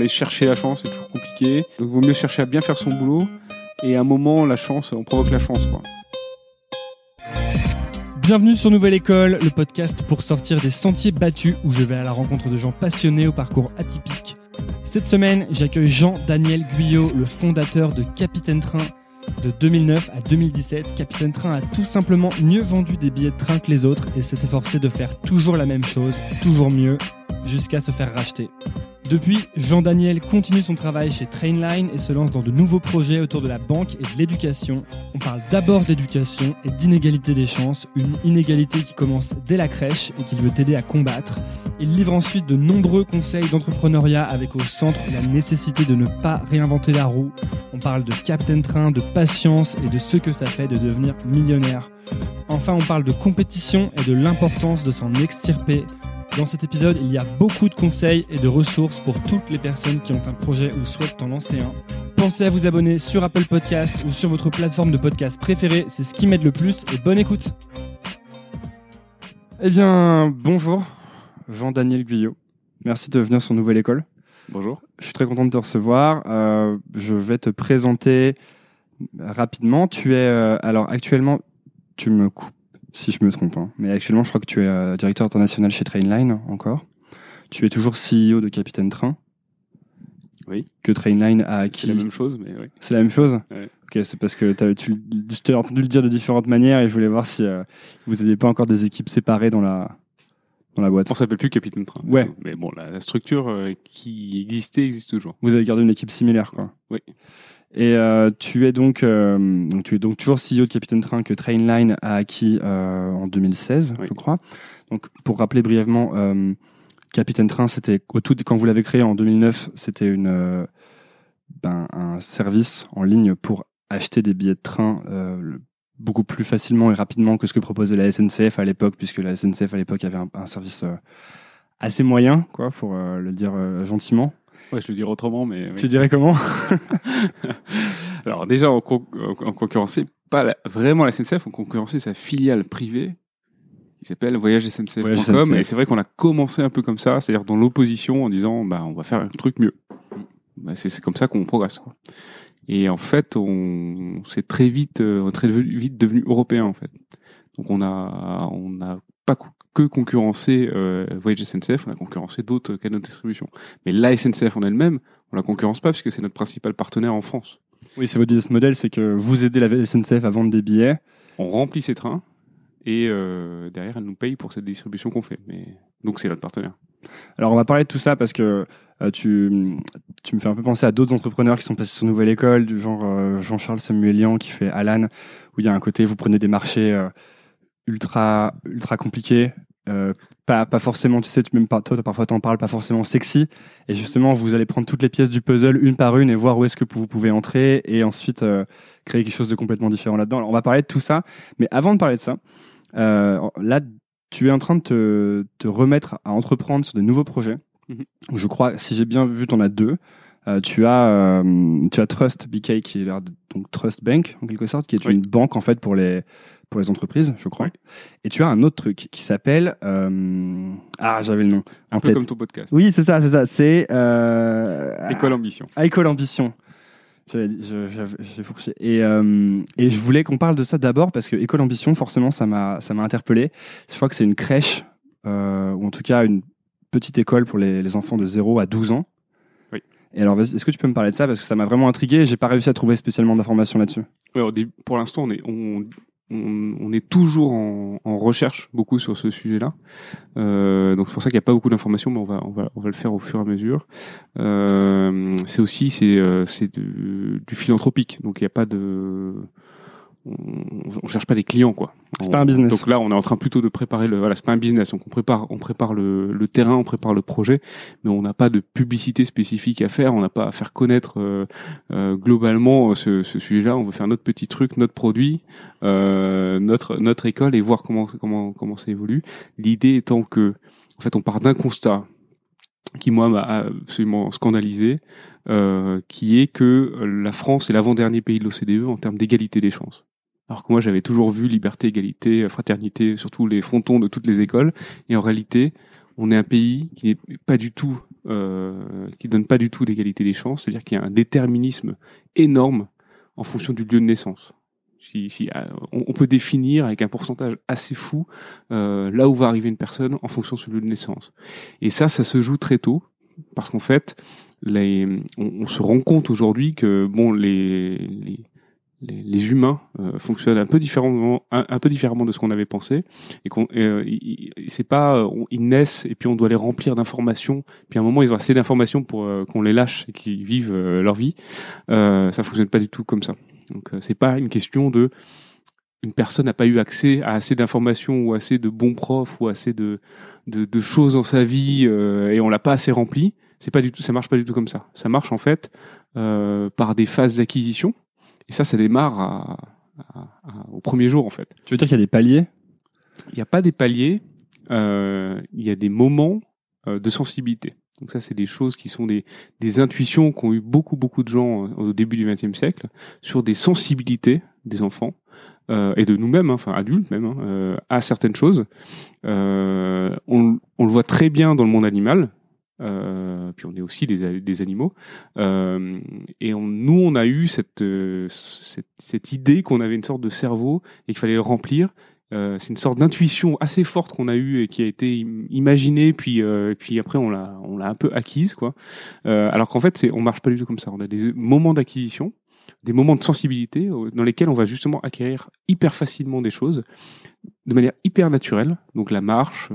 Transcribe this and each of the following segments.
Aller chercher la chance, c'est toujours compliqué. Donc, il vaut mieux chercher à bien faire son boulot. Et à un moment, la chance, on provoque la chance, quoi. Bienvenue sur Nouvelle École, le podcast pour sortir des sentiers battus où je vais à la rencontre de gens passionnés au parcours atypique. Cette semaine, j'accueille Jean-Daniel Guyot, le fondateur de Capitaine Train. De 2009 à 2017, Capitaine Train a tout simplement mieux vendu des billets de train que les autres et s'est efforcé de faire toujours la même chose, toujours mieux, jusqu'à se faire racheter. Depuis, Jean-Daniel continue son travail chez Trainline et se lance dans de nouveaux projets autour de la banque et de l'éducation. On parle d'abord d'éducation et d'inégalité des chances, une inégalité qui commence dès la crèche et qu'il veut t'aider à combattre. Il livre ensuite de nombreux conseils d'entrepreneuriat avec au centre la nécessité de ne pas réinventer la roue. On parle de Captain Train, de patience et de ce que ça fait de devenir millionnaire. Enfin, on parle de compétition et de l'importance de s'en extirper. Dans cet épisode, il y a beaucoup de conseils et de ressources pour toutes les personnes qui ont un projet ou souhaitent en lancer un. Pensez à vous abonner sur Apple Podcast ou sur votre plateforme de podcast préférée, c'est ce qui m'aide le plus et bonne écoute. Eh bien, bonjour, Jean-Daniel Guyot. Merci de venir sur Nouvelle École. Bonjour. Je suis très content de te recevoir. Euh, je vais te présenter rapidement. Tu es, euh, alors actuellement, tu me coupes si je me trompe. Hein. Mais actuellement, je crois que tu es euh, directeur international chez Trainline encore. Tu es toujours CEO de Capitaine Train. Oui. Que Trainline a acquis. C'est la même chose, mais oui. C'est la même chose? Ouais. Ok, c'est parce que tu, je t'ai entendu le dire de différentes manières et je voulais voir si euh, vous n'aviez pas encore des équipes séparées dans la, dans la boîte. On s'appelle plus Capitaine Train. Ouais. Mais bon, la, la structure euh, qui existait existe toujours. Vous avez gardé une équipe similaire, quoi. Oui. Et euh, tu es donc, euh, tu es donc toujours CEO de Capitaine Train que Trainline a acquis euh, en 2016, Oui. je crois. Donc pour rappeler brièvement, euh, Capitaine Train, c'était au tout quand vous l'avez créé en 2009, c'était une euh, ben, un service en ligne pour acheter des billets de train euh, le- beaucoup plus facilement et rapidement que ce que proposait la SNCF à l'époque, puisque la SNCF à l'époque avait un, un service assez moyen, quoi, pour le dire gentiment. Ouais, je le dirais autrement, mais. oui. Tu dirais comment Alors déjà, on concurrençait pas la- vraiment la SNCF, on concurrençait sa filiale privée qui s'appelle voyagesncf.com. Voyage SNCF. Et c'est vrai qu'on a commencé un peu comme ça, c'est-à-dire dans l'opposition en disant, bah, on va faire un truc mieux. Bah, c'est comme ça qu'on progresse. Quoi. Et en fait, on s'est très vite, euh, on est très vite devenu européen en fait. Donc on a, on n'a pas co- que concurrencé euh, Voyage SNCF, on a concurrencé d'autres canaux de distribution. Mais la SNCF en elle-même, on la concurrence pas puisque c'est notre principal partenaire en France. Oui, c'est votre business model, c'est que vous aidez la SNCF à vendre des billets. On remplit ses trains et euh, derrière elle nous paye pour cette distribution qu'on fait. Mais donc c'est notre partenaire. Alors, on va parler de tout ça parce que euh, tu, tu me fais un peu penser à d'autres entrepreneurs qui sont passés sur Nouvelle École, du genre euh, Jean-Charles Samuelian qui fait Alan, où il y a un côté, vous prenez des marchés ultra, ultra compliqués. euh, pas, pas forcément, tu sais, tu même pas, toi, parfois t'en parles, pas forcément sexy. Et justement, vous allez prendre toutes les pièces du puzzle une par une et voir où est-ce que vous pouvez entrer et ensuite euh, créer quelque chose de complètement différent là-dedans. Alors, on va parler de tout ça. Mais avant de parler de ça, euh, là, tu es en train de te, te remettre à entreprendre sur de nouveaux projets. Mhm. Je crois, si j'ai bien vu, tu en as deux. Euh, tu as euh, tu as Trust BK qui est donc Trust Bank en quelque sorte qui est Oui. une banque en fait pour les pour les entreprises je crois et tu as un autre truc qui s'appelle euh, ah j'avais le nom Un en peu tête comme ton podcast. oui c'est ça c'est ça c'est euh, École Ambition. ah, École Ambition. J'ai fourché. Et, euh, et je voulais qu'on parle de ça d'abord parce que École Ambition, forcément, ça m'a interpellé. Je crois que c'est une crèche, euh, ou en tout cas une petite école pour les, les enfants de 0 à 12 ans. Oui. Et alors, est-ce que tu peux me parler de ça? Parce que ça m'a vraiment intrigué et j'ai pas réussi à trouver spécialement d'informations là-dessus. Ouais, pour l'instant, on est, on, on, on est toujours en, en recherche beaucoup sur ce sujet-là. Euh, donc c'est pour ça qu'il n'y a pas beaucoup d'informations, mais on va, on va, on va le faire au fur et à mesure. Euh, c'est aussi c'est, euh, c'est du, du philanthropique, donc il n'y a pas de on, cherche pas des clients quoi. C'est pas un business. Donc là, on est en train plutôt de préparer le. Voilà, c'est pas un business. Donc on prépare, on prépare le, le terrain, on prépare le projet, mais on n'a pas de publicité spécifique à faire. On n'a pas à faire connaître euh, euh, globalement ce, ce sujet-là. On veut faire notre petit truc, notre produit, euh, notre notre école et voir comment comment comment ça évolue. L'idée étant que, en fait, on part d'un constat qui moi m'a absolument scandalisé, euh, qui est que la France est l'avant-dernier pays de l'OCDE en termes d'égalité des chances. Alors que moi j'avais toujours vu liberté, égalité, fraternité, surtout les frontons de toutes les écoles, et en réalité on est un pays qui n'est pas du tout euh, qui donne pas du tout d'égalité des chances, c'est-à-dire qu'il y a un déterminisme énorme en fonction du lieu de naissance. Si, si, euh, on, peut définir avec un pourcentage assez fou euh, là où va arriver une personne en fonction de son lieu de naissance. Et ça, ça se joue très tôt parce qu'en fait, les, on, on se rend compte aujourd'hui que bon, les, les, les, les humains euh, fonctionnent un peu différemment, un, peu différemment de ce qu'on avait pensé, et qu'on, euh, c'est pas, euh, on- ils naissent et puis on doit les remplir d'informations, puis à un moment ils ont assez d'informations pour euh, qu'on les lâche et qu'ils vivent euh, leur vie. Euh, ça fonctionne pas du tout comme ça. Donc c'est pas une question de une personne n'a pas eu accès à assez d'informations ou assez de bons profs ou assez de de, de choses dans sa vie et on l'a pas assez rempli. C'est pas du tout, ça marche pas du tout comme ça. Ça marche en fait par des phases d'acquisition et ça, ça démarre à, à- à- au premier jour en fait. Tu veux dire qu'il y a des paliers? Il n'y a pas des paliers, euh, il y a des moments euh, de sensibilité. Donc ça, c'est des choses qui sont des, des intuitions qu'ont eu beaucoup beaucoup de gens euh, au début du XXe siècle sur des sensibilités des enfants euh, et de nous-mêmes, hein, enfin adultes même, hein, à certaines choses. Euh, on, on le voit très bien dans le monde animal. Euh, puis on est aussi des, animaux. Euh, et nous, on a eu cette, euh, cette, idée qu'on avait une sorte de cerveau et qu'il fallait le remplir. C'est une sorte d'intuition assez forte qu'on a eue et qui a été im- imaginée, puis puis après on l'a on l'a un peu acquise quoi. Alors qu'en fait c'est on marche pas du tout comme ça. On a des moments d'acquisition, des moments de sensibilité dans lesquels on va justement acquérir hyper facilement des choses de manière hyper naturelle. Donc la marche,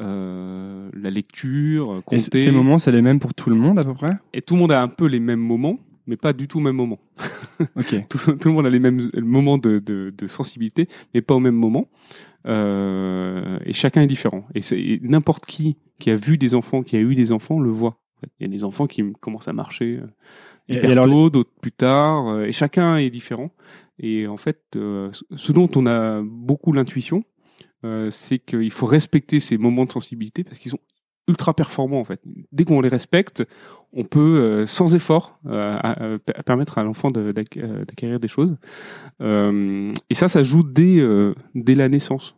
euh, euh, la lecture, Et c- compter. ces moments, c'est les mêmes pour tout le monde à peu près? Et tout le monde a un peu les mêmes moments, mais pas du tout au même moment. Ok. Tout, tout le monde a les mêmes moments de, de, de sensibilité, mais pas au même moment. Euh, et chacun est différent. Et, et n'importe qui qui a vu des enfants, qui a eu des enfants, le voit. Il y a des enfants qui commencent à marcher euh, Et- hyper et alors, tôt, d'autres plus tard, euh, et chacun est différent. Et en fait, euh, ce dont on a beaucoup l'intuition, euh, c'est qu'il faut respecter ces moments de sensibilité parce qu'ils sont ultra performants en fait. Dès qu'on les respecte, on peut euh, sans effort euh, permettre à l'enfant d'acquérir des choses. Et ça, ça joue dès dès la naissance.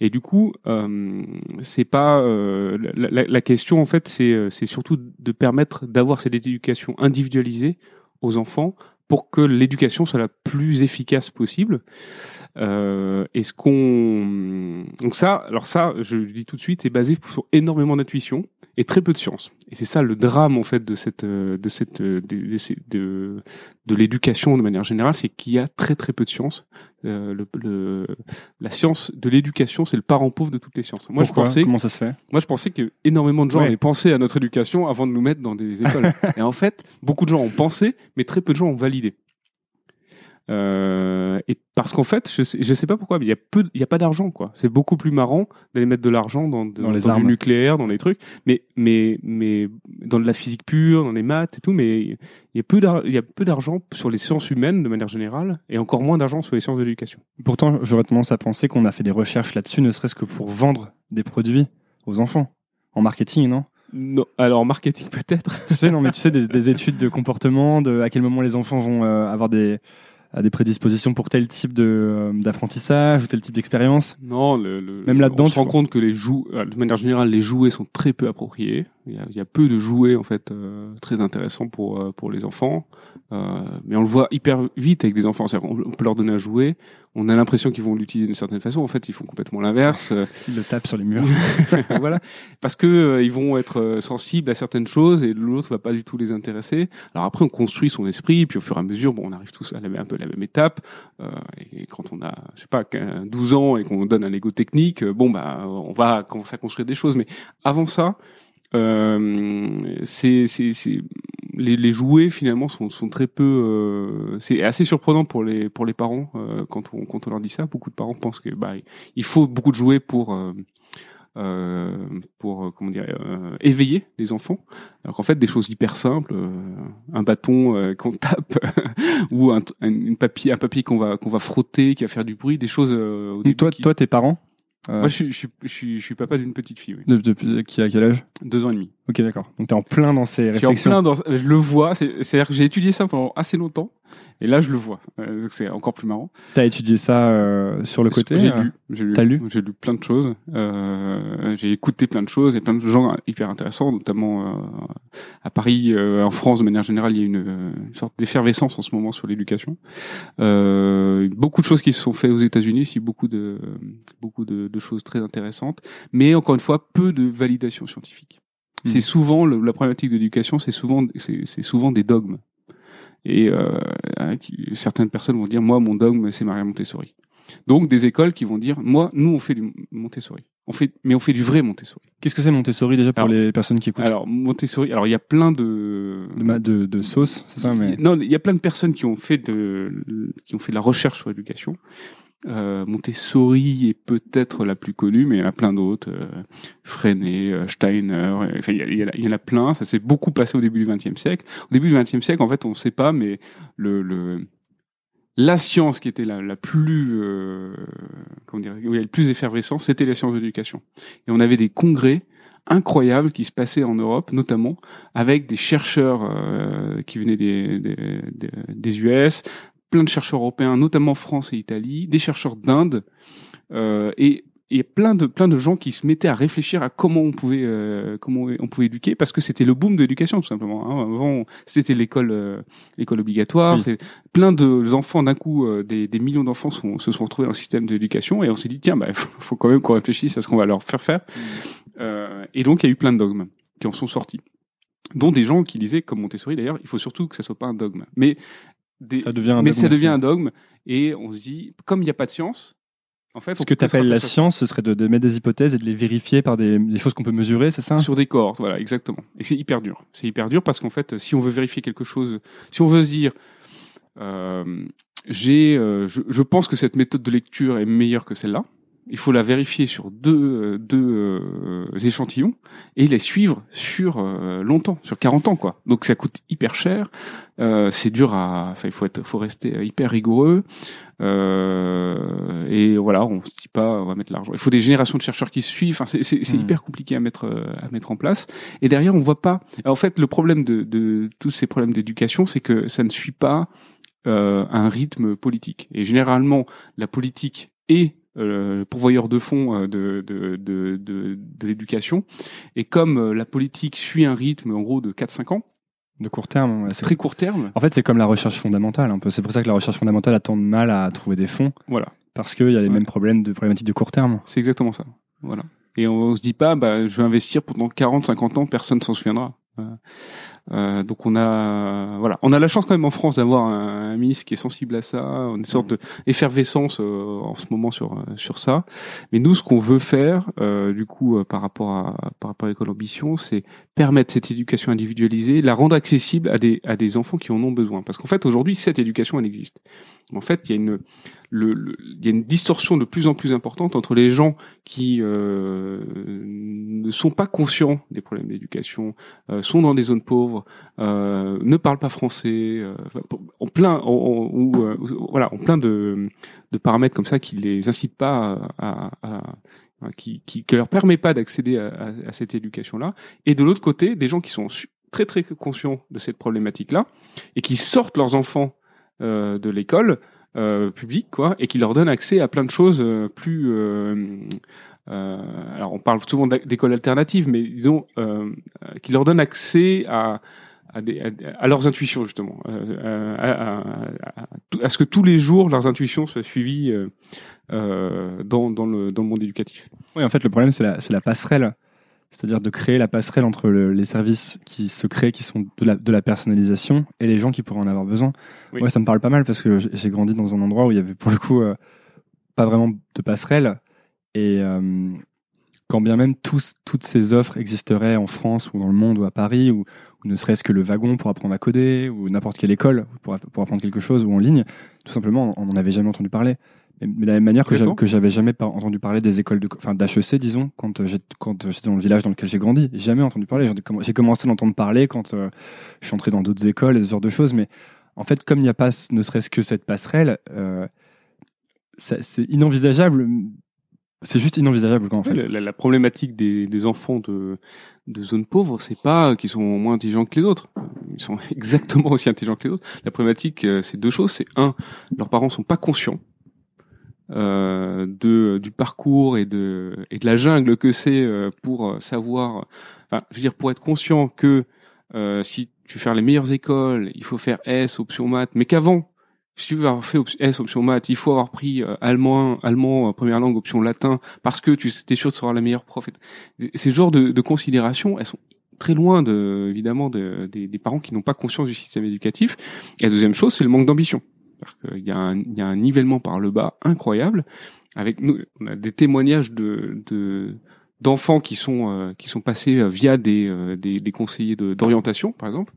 Et du coup, c'est pas la, question en fait, c'est surtout de permettre d'avoir cette éducation individualisée aux enfants pour que l'éducation soit la plus efficace possible. Euh, Est-ce qu'on donc ça, alors ça, je le dis tout de suite, c'est basé sur énormément d'intuition et très peu de science. Et c'est ça le drame en fait de cette de cette de de, de, de l'éducation de manière générale, c'est qu'il y a très très peu de science. Euh, le, le- la science de l'éducation, c'est le parent pauvre de toutes les sciences. Moi, Pourquoi je pensais Comment ça se fait moi, je pensais que énormément de gens Ouais. avaient pensé à notre éducation avant de nous mettre dans des écoles. et en fait, beaucoup de gens ont pensé, mais très peu de gens ont validé. Euh, et parce qu'en fait, je sais, je sais pas pourquoi, mais il y a peu, il y a pas d'argent quoi. C'est beaucoup plus marrant d'aller mettre de l'argent dans, dans, Dans les du armes. nucléaire, dans les trucs, mais mais mais dans de la physique pure, dans les maths et tout. Mais il y a peu il y a peu d'argent sur les sciences humaines de manière générale, et encore moins d'argent sur les sciences de l'éducation. Pourtant, j'aurais tendance à penser qu'on a fait des recherches là-dessus, ne serait-ce que pour vendre des produits aux enfants. En marketing, non? Non, alors marketing peut-être. Tu sais, non, mais tu sais, des, des études de comportement, de à quel moment les enfants vont euh, avoir des, à des prédispositions pour tel type de, euh, d'apprentissage ou tel type d'expérience? Non, le, le- Même là-dedans, on se tu rend compte que les jou euh, de manière générale, les jouets sont très peu appropriés. Il y a, il y a peu de jouets en fait euh, très intéressants pour euh, pour les enfants, Euh, mais on le voit hyper vite avec des enfants. Qu'on- on peut leur donner un jouet, on a l'impression qu'ils vont l'utiliser d'une certaine façon. En fait, ils font complètement l'inverse. Ils le tapent sur les murs. voilà, parce que euh, ils vont être euh, sensibles à certaines choses et l'autre va pas du tout les intéresser. Alors après, on construit son esprit, puis au fur et à mesure, bon, on arrive tous à la, un peu à la même étape. Euh, et quand on a, je sais pas, 15, 12 ans et qu'on donne un Lego technique, bon bah, on va commencer à construire des choses. Mais avant ça, euh, c'est, c'est, c'est, les, les jouets finalement sont, sont très peu. euh, c'est assez surprenant pour les pour les parents euh, quand on quand on leur dit ça. Beaucoup de parents pensent que bah il faut beaucoup de jouets pour euh, euh, pour comment dire euh, éveiller les enfants. Alors qu'en fait des choses hyper simples, euh, un bâton euh, qu'on tape ou un, un, une papier un papier qu'on va qu'on va frotter qui va faire du bruit, des choses. euh, au début toi, qui- toi, tes parents moi je suis, je, suis, je, suis, je suis papa d'une petite fille, oui. de- depuis- qui a quel âge? Deux ans et demi. Ok, d'accord. Donc t'es en plein dans ces Je suis en réflexions. plein dans, je le vois, c'est- c'est-à-dire que j'ai étudié ça pendant assez longtemps. Et là, je le vois. Euh, c'est encore plus marrant. T'as étudié ça euh, sur le côté J'ai euh lu. J'ai lu. J'ai lu plein de choses. Euh, j'ai écouté plein de choses et plein de gens hyper intéressants, notamment euh, à Paris, euh, en France de manière générale, il y a une, une sorte d'effervescence en ce moment sur l'éducation. Euh, beaucoup de choses qui se sont faites aux États-Unis, aussi beaucoup de beaucoup de, de choses très intéressantes, mais encore une fois, peu de validation scientifique. Hmm. C'est souvent le- la problématique de l'éducation, c'est souvent c'est c'est souvent des dogmes. Et euh, hein, certaines personnes vont dire moi mon dogme c'est Maria Montessori. Donc des écoles qui vont dire moi nous on fait du Montessori. On fait mais on fait du vrai Montessori. Qu'est-ce que c'est Montessori déjà pour Alors- les personnes qui écoutent? Alors Montessori, alors il y a plein de de, de, de sauce, c'est ça mais... non, il y a plein de personnes qui ont fait de qui ont fait de la recherche sur l'éducation. Euh, Montessori est peut-être la plus connue, mais il y en a plein d'autres. Euh, Freinet, euh, Steiner, euh, enfin il y, a- en a- a plein. Ça s'est beaucoup passé au début du XXe siècle. Au début du XXe siècle, en fait, on ne sait pas, mais le, le la science qui était la, la plus euh, comment dire, où il y avait le plus effervescent, c'était la science de l'éducation. Et on avait des congrès incroyables qui se passaient en Europe, notamment avec des chercheurs euh, qui venaient des, des, des US, plein de chercheurs européens, notamment France et Italie, des chercheurs d'Inde, euh, et et plein de plein de gens qui se mettaient à réfléchir à comment on pouvait euh, comment on pouvait éduquer parce que c'était le boom de l'éducation tout simplement. Hein. Avant c'était l'école euh, l'école obligatoire, Oui. c'est plein de enfants d'un coup euh, des, des millions d'enfants sont- se sont retrouvés dans le système d'éducation et on s'est dit tiens bah faut, faut quand même qu'on réfléchisse à ce qu'on va leur faire faire. Euh, et donc il y a eu plein de dogmes qui en sont sortis, dont des gens qui disaient comme Montessori d'ailleurs il faut surtout que ça soit pas un dogme, mais des, Ça devient un mais dogme ça devient aussi. un dogme et on se dit comme il n'y a pas de science en fait Ce que tu appelles la science, ce serait de, de mettre des hypothèses et de les vérifier par des, des choses qu'on peut mesurer, c'est ça? Sur des cohortes, voilà, exactement. Et c'est hyper dur. C'est hyper dur parce qu'en fait, si on veut vérifier quelque chose, si on veut se dire, euh, j'ai, euh, je, je pense que cette méthode de lecture est meilleure que celle-là. Il faut la vérifier sur deux, deux euh, échantillons et les suivre sur euh, longtemps, sur 40 ans, quoi. Donc ça coûte hyper cher. Euh, c'est dur à, enfin, il faut être, faut rester hyper rigoureux. Euh, et voilà, on se dit pas, on va mettre l'argent. Il faut des générations de chercheurs qui suivent. Enfin, c'est, c'est, Hmm. hyper compliqué à mettre, à mettre en place. Et derrière, on voit pas. En fait, le problème de, de tous ces problèmes d'éducation, c'est que ça ne suit pas euh, un rythme politique. Et généralement, la politique est euh, pourvoyeur de fonds euh, de, de, de, de, de l'éducation. Et comme euh, la politique suit un rythme, en gros, de 4-5 ans, De court terme. ouais, très court terme, En fait, c'est comme la recherche fondamentale, un peu. C'est pour ça que la recherche fondamentale a tant de mal à trouver des fonds, voilà. parce qu'il y a les Ouais. mêmes problèmes de problématiques de court terme. C'est exactement ça. Voilà. Et on, se dit pas, bah, je vais investir pendant 40, 50 ans, personne s'en souviendra. Euh, euh, donc on a, voilà, on a la chance quand même en France d'avoir un, un ministre qui est sensible à ça, une sorte de effervescence euh, en ce moment sur euh, sur ça. Mais nous, ce qu'on veut faire, euh, du coup, euh, par rapport à par rapport à l'école ambition, c'est permettre cette éducation individualisée, la rendre accessible à des à des enfants qui en ont besoin. Parce qu'en fait, aujourd'hui, cette éducation, elle existe. En fait, il y a une le, le- il y a une distorsion de plus en plus importante entre les gens qui euh, ne sont pas conscients des problèmes d'éducation, euh, sont dans des zones pauvres, euh, ne parlent pas français, euh, en plein, ou euh, voilà, en plein de, paramètres comme ça qui les incitent pas à, qui, qui, leur permet pas d'accéder à, cette éducation-là. Et de l'autre côté, des gens qui sont très très conscients de cette problématique-là et qui sortent leurs enfants de l'école publique, quoi, et qui leur donnent accès à plein de choses plus. Euh, alors, on parle souvent d'a- d'école alternative, mais disons euh, euh, qui leur donnent accès à à, des- à- à leurs intuitions justement, à, ce que tous les jours leurs intuitions soient suivies euh, dans, dans, le, dans le monde éducatif. Oui, en fait, le problème, c'est la, passerelle. C'est-à-dire de créer la passerelle entre le- les services qui se créent, qui sont de la, de la personnalisation, et les gens qui pourraient en avoir besoin. Oui. Moi, ça me parle pas mal parce que j'ai grandi dans un endroit où il y avait pour le coup pas vraiment de passerelle. Et euh, quand bien même tous, toutes ces offres existeraient en France ou dans le monde ou à Paris, ou, ou ne serait-ce que le wagon pour apprendre à coder, ou n'importe quelle école pour, app- pour apprendre quelque chose, ou en ligne, tout simplement, on n'en avait jamais entendu parler. Mais mais de la même manière que j'avais- jamais par- entendu parler des écoles de, co- enfin d'HEC, disons, quand euh, quand j'étais dans le village dans lequel j'ai grandi, jamais entendu parler. J'ai commencé à l'entendre parler quand euh, je suis entré dans d'autres écoles et ce genre de choses, mais en fait, comme il n'y a pas, ne serait-ce que cette passerelle, euh, c'est inenvisageable. C'est juste inenvisageable, quoi, en fait. La, la- la problématique des, des enfants de, de zones pauvres, c'est pas qu'ils sont moins intelligents que les autres. ils sont exactement aussi intelligents que les autres. La problématique, euh, c'est deux choses. C'est un, leurs parents sont pas conscients euh, de du parcours et de et de la jungle que c'est euh, pour savoir. Enfin, je veux dire, pour être conscient que euh, si tu veux faire les meilleures écoles, il faut faire S option maths, mais qu'avant si tu veux avoir fait S option maths, il faut avoir pris euh, allemand, allemand première langue option latin parce que tu es sûr de sera la meilleure prof. Ces genres de, de considérations, elles sont très loin de, évidemment de, des, des, parents qui n'ont pas conscience du système éducatif. Et la deuxième chose, c'est le manque d'ambition. Il y, a un, y a un nivellement par le bas incroyable. Avec nous, on a des témoignages de, de d'enfants qui sont euh, qui sont passés euh, via des, euh, des, conseillers d'orientation, par exemple,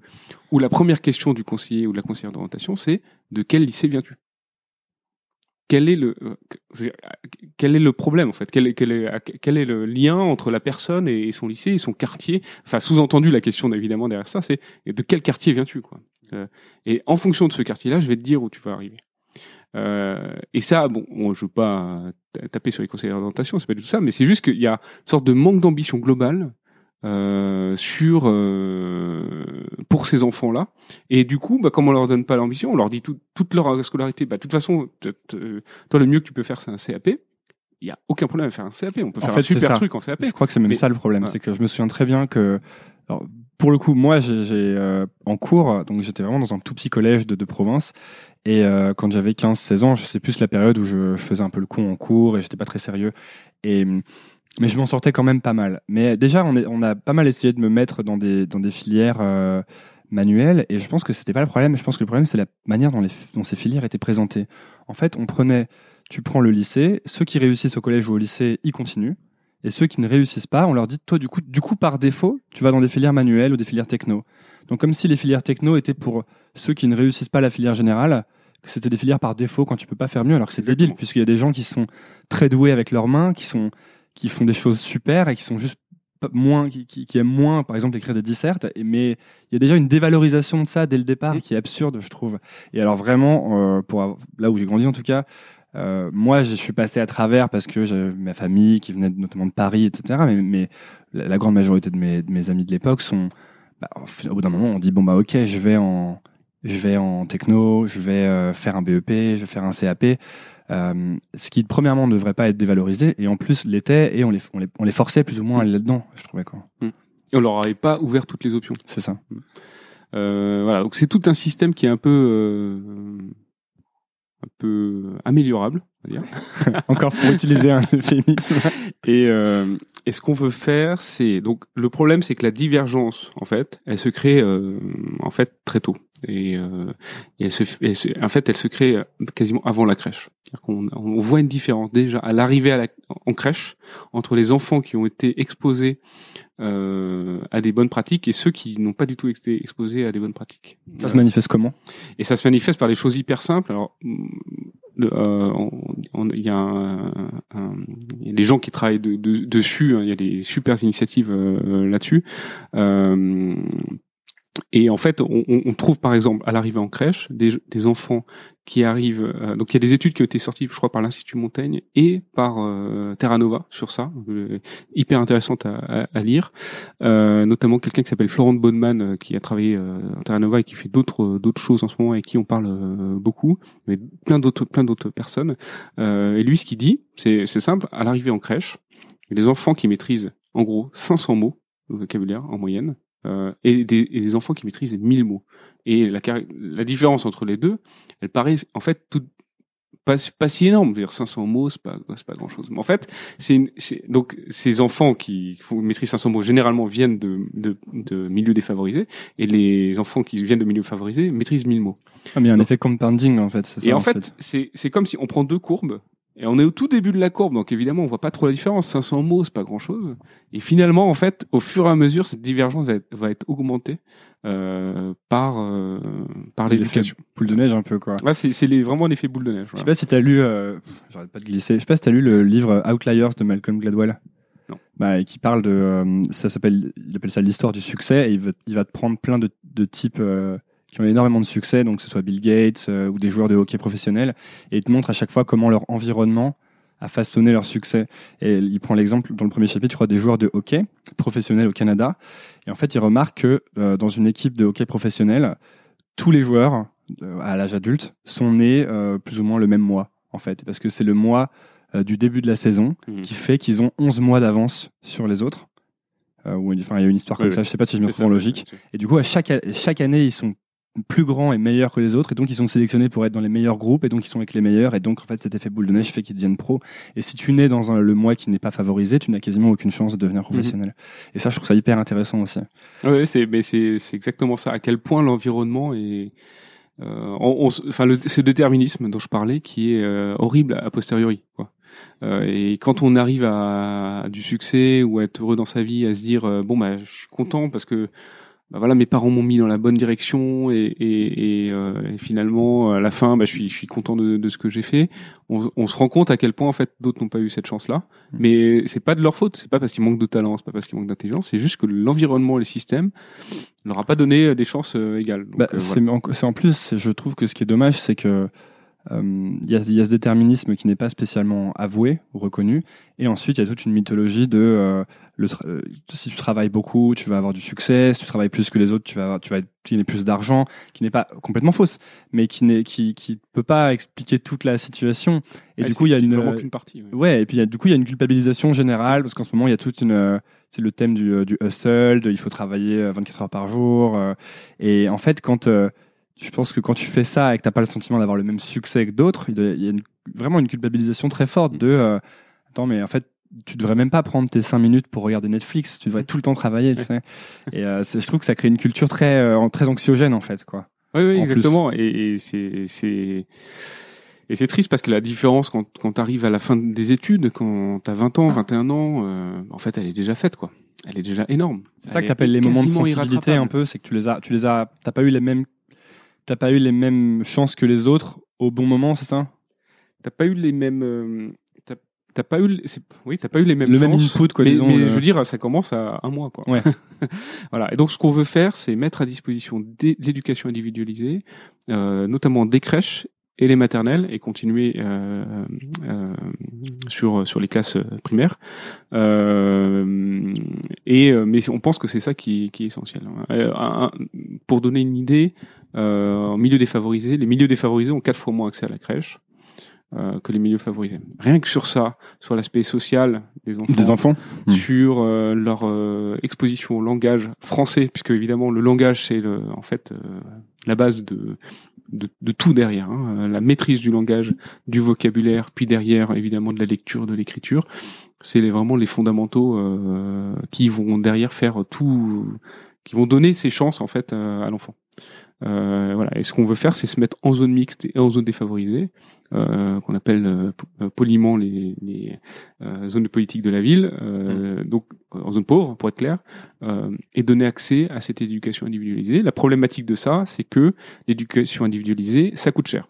où la première question du conseiller ou de la conseillère d'orientation, c'est de quel lycée viens-tu? Quel est le quel est le problème en fait? Quel est, quel est quel est le lien entre la personne et son lycée et son quartier? Enfin sous-entendu la question évidemment derrière ça c'est de quel quartier viens-tu quoi? Et en fonction de ce quartier-là je vais te dire où tu vas arriver euh, et ça, bon, je veux pas taper sur les conseils d'orientation, c'est pas du tout ça, mais c'est juste qu'il y a une sorte de manque d'ambition globale euh, sur euh, pour ces enfants-là. Et du coup, bah, comme on leur donne pas l'ambition, on leur dit toute leur scolarité, bah, de toute façon, toi le mieux que tu peux faire, c'est un CAP. Il y a aucun problème à faire un CAP. On peut faire un super truc en CAP. Je crois que c'est même ça le problème, c'est que je me souviens très bien que alors, pour le coup, moi, j'ai euh, en cours, donc j'étais vraiment dans un tout petit collège de, province, et euh, quand j'avais 15-16 ans, je sais plus la période où je, faisais un peu le con en cours et j'étais pas très sérieux. Et mais je m'en sortais quand même pas mal. Mais déjà, on, a pas mal essayé de me mettre dans des filières euh, manuelles et je pense que c'était pas le problème. Je pense que le problème c'est la manière dont, dont ces filières étaient présentées. En fait, on prenait, tu prends le lycée, ceux qui réussissent au collège ou au lycée, ils continuent. Et ceux qui ne réussissent pas, on leur dit, toi, du coup, du coup, par défaut, tu vas dans des filières manuelles ou des filières techno. Donc, comme si les filières techno étaient pour ceux qui ne réussissent pas la filière générale, que c'était des filières par défaut quand tu peux pas faire mieux, alors que c'est débile, puisqu'il y a des gens qui sont très doués avec leurs mains, qui sont, qui font des choses super et qui sont juste moins, qui, qui, aiment moins, par exemple, écrire des dissertes. mais il y a déjà une dévalorisation de ça dès le départ qui est absurde, je trouve. Et alors vraiment, euh, pour là où j'ai grandi en tout cas, euh, moi, je suis passé à travers parce que j'ai ma famille qui venait notamment de Paris, etc. Mais, mais la, grande majorité de mes, de mes amis de l'époque sont, bah, au bout d'un moment, on dit bon bah ok, je vais en je vais en techno, je vais euh, faire un BEP, je vais faire un CAP. Euh, ce qui premièrement ne devrait pas être dévalorisé et en plus l'était et on les, on les, on les forçait plus ou moins à aller là-dedans, je trouvais quoi. Mm. Et on leur avait pas ouvert toutes les options. C'est ça. Mm. Euh, voilà, donc c'est tout un système qui est un peu euh, un peu améliorable, on va dire. Encore pour utiliser un euphémisme. Et, euh, et ce qu'on veut faire, c'est donc le problème, c'est que la divergence, en fait, elle se crée euh, en fait très tôt. Et, euh, et elle se, en fait, elle se crée quasiment avant la crèche. On, on, voit une différence déjà à l'arrivée à la, en crèche entre les enfants qui ont été exposés euh, à des bonnes pratiques et ceux qui n'ont pas du tout été exposés à des bonnes pratiques. Ça se manifeste comment? Et ça se manifeste par des choses hyper simples. Alors, euh, il y, y, a des gens qui travaillent de, de, dessus. Hein, il y a des super initiatives euh, là-dessus. Euh, et en fait, on, on, trouve par exemple à l'arrivée en crèche des, des enfants qui arrivent. Euh, donc il y a des études qui ont été sorties, je crois, par l'Institut Montaigne et par euh, Terra Nova sur ça, euh, hyper intéressante à, à, lire. Euh, notamment quelqu'un qui s'appelle Florent Bonneman qui a travaillé à Terra Nova et qui fait d'autres d'autres choses en ce moment et qui on parle beaucoup, mais plein d'autres plein d'autres personnes. et lui, ce qu'il dit, c'est c'est simple. À l'arrivée en crèche, les enfants qui maîtrisent en gros 500 mots de vocabulaire en moyenne euh, et, des, et, des, enfants qui maîtrisent 1000 mots. Et la, la différence entre les deux, elle paraît en fait tout, pas, pas si énorme. Dire 500 mots, c'est pas, c'est pas grand chose. Mais en fait, c'est donc ces enfants qui maîtrisent 500 mots généralement viennent de, de, de, milieux défavorisés et les enfants qui viennent de milieux favorisés maîtrisent 1000 mots. Ah, mais il y a un effet compounding en fait. Ça, et en fait, c'est c'est comme si on prend deux courbes et on est au tout début de la courbe, donc évidemment, on voit pas trop la différence. 500 mots, c'est pas grand-chose. Et finalement, en fait, au fur et à mesure, cette divergence va être, va être augmentée euh, par euh, par l'éducation. Boule de neige un peu quoi. Ouais, c'est c'est vraiment un effet boule de neige. Je sais pas si t'as lu, euh, j'arrête pas de glisser. Je sais pas si t'as lu le livre Outliers de Malcolm Gladwell. Non. Bah, qui parle de, euh, ça s'appelle, il appelle ça l'histoire du succès et il va, il va te prendre plein de, de types qui ont énormément de succès, donc que ce soit Bill Gates euh, ou des joueurs de hockey professionnels, et ils te montrent à chaque fois comment leur environnement à façonner leur succès. Et il prend l'exemple dans le premier chapitre, je crois, des joueurs de hockey professionnels au Canada. Et en fait, il remarque que euh, dans une équipe de hockey professionnel, tous les joueurs euh, à l'âge adulte sont nés plus ou moins le même mois, en fait, parce que c'est le mois du début de la saison Mhm. qui fait qu'ils ont 11 mois d'avance sur les autres. Euh, enfin, il y a une histoire comme oui. ça, je sais pas si je me C'est trouve en logique. Et du coup, à chaque, chaque année, ils sont plus grands et meilleurs que les autres, et donc ils sont sélectionnés pour être dans les meilleurs groupes, et donc ils sont avec les meilleurs, et donc en fait cet effet boule de neige fait qu'ils deviennent pros. Et si tu nais dans un, le mois qui n'est pas favorisé, tu n'as quasiment aucune chance de devenir professionnel. Et ça, je trouve ça hyper intéressant aussi. Ouais, c'est mais c'est c'est exactement ça. À quel point l'environnement est euh, on, on enfin le, ce déterminisme dont je parlais qui est euh, horrible a posteriori quoi. Euh, et quand on arrive à, à du succès ou à être heureux dans sa vie, à se dire euh, bon bah je suis content parce que bah voilà mes parents m'ont mis dans la bonne direction et, et, et, euh, et finalement à la fin bah je suis je suis content de, de ce que j'ai fait. On, on se rend compte à quel point en fait d'autres n'ont pas eu cette chance là. Mm. Mais c'est pas de leur faute, c'est pas parce qu'ils manquent de talent, c'est pas parce qu'ils manquent d'intelligence, c'est juste que l'environnement, les systèmes, leur a pas donné des chances euh, égales. Bah, euh, c'est en, c'est en plus, je trouve que ce qui est dommage, c'est que il y, a, il y a ce déterminisme qui n'est pas spécialement avoué ou reconnu, et ensuite il y a toute une mythologie de euh, le euh, si tu travailles beaucoup, tu vas avoir du succès, si tu travailles plus que les autres, tu vas avoir, tu vas gagner plus d'argent, qui n'est pas complètement fausse, mais qui n'est qui qui peut pas expliquer toute la situation. Et du coup, il y a une qu'une partie. ouais. Ouais, et puis il y a- du coup, il y a une culpabilisation générale parce qu'en ce moment, il y a toute une, euh, c'est le thème du, euh, du hustle, de il faut travailler euh, 24 heures par jour. euh, et en fait, quand euh, je pense que quand tu fais ça et que t'as pas le sentiment d'avoir le même succès que d'autres, il y a une- vraiment une culpabilisation très forte de euh, attends, mais en fait, tu devrais même pas prendre tes 5 minutes pour regarder Netflix. Tu devrais tout le temps travailler, tu sais. Et euh, je trouve que ça crée une culture très, euh, très anxiogène en fait, quoi. Oui, oui, En exactement. Et, et c'est c'est et c'est triste parce que la différence quand quand t'arrives à la fin des études, quand t'as 20 ans, 21 ans, euh, en fait, elle est déjà faite, quoi. Elle est déjà énorme. C'est ça que t'appelles les moments de sensibilité un peu, c'est que tu les as, tu les as, t'as pas eu les mêmes, t'as pas eu les mêmes chances que les autres au bon moment, c'est ça? T'as pas eu les mêmes. euh, t'as- T'as pas eu, c'est- oui, t'as pas eu les mêmes Le même chances, input, quoi, Mais, disons, mais le- je veux dire, ça commence à un mois, quoi. Ouais. voilà. Et donc, ce qu'on veut faire, c'est mettre à disposition d'é- l'éducation individualisée, euh, notamment des crèches et les maternelles, et continuer euh, euh, sur sur les classes euh, primaires. Euh, et euh, mais on pense que c'est ça qui, qui est essentiel. Euh, un- un- pour donner une idée, euh, en milieu défavorisé, les milieux défavorisés ont quatre fois moins accès à la crèche. euh, que les milieux favorisés. Rien que sur ça, sur l'aspect social des enfants, Des enfants Mm. sur euh, leur euh, exposition au langage français, puisque évidemment le langage c'est en fait euh, la base de, de, tout derrière, hein, euh, la maîtrise du langage, du vocabulaire, puis derrière évidemment de la lecture, de l'écriture, c'est vraiment les fondamentaux euh, qui vont derrière faire tout, qui vont donner ces chances en fait euh, à l'enfant. Voilà. Et ce qu'on veut faire, c'est se mettre en zone mixte et en zone défavorisée, qu'on appelle euh, po- euh, poliment les, les euh, zones de politique de la ville, euh, donc euh, en zone pauvre, pour être clair, euh, et donner accès à cette éducation individualisée. La problématique de ça, c'est que l'éducation individualisée, ça coûte cher.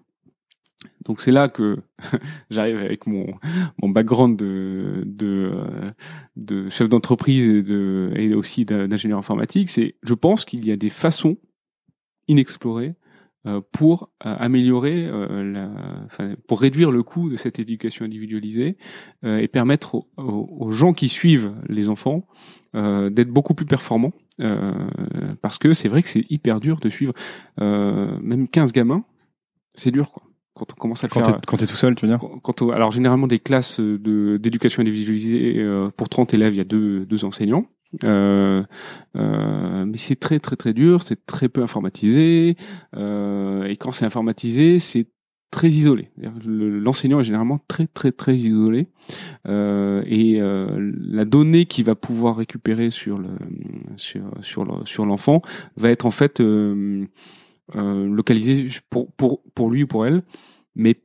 Donc c'est là que j'arrive avec mon mon background de de, euh, de chef d'entreprise et de et aussi d'in- d'ingénieur informatique. C'est je pense qu'il y a des façons inexplorées euh, pour euh, améliorer euh, la, enfin, pour réduire le coût de cette éducation individualisée euh, et permettre aux, aux- gens qui suivent les enfants euh, d'être beaucoup plus performants euh, parce que c'est vrai que c'est hyper dur de suivre euh, même 15 gamins c'est dur quoi quand on commence à le Quand faire t'es, quand t'es tout seul, tu veux dire? quand- quand on- alors généralement des classes de d'éducation individualisée euh, pour 30 élèves, il y a deux, deux enseignants. Euh, euh, mais c'est très très très dur, c'est très peu informatisé euh, et quand c'est informatisé, c'est très isolé. L'enseignant est généralement très très très isolé euh, et euh, la donnée qu'il va pouvoir récupérer sur le sur sur sur l'enfant va être en fait localisée pour pour pour lui ou pour elle, mais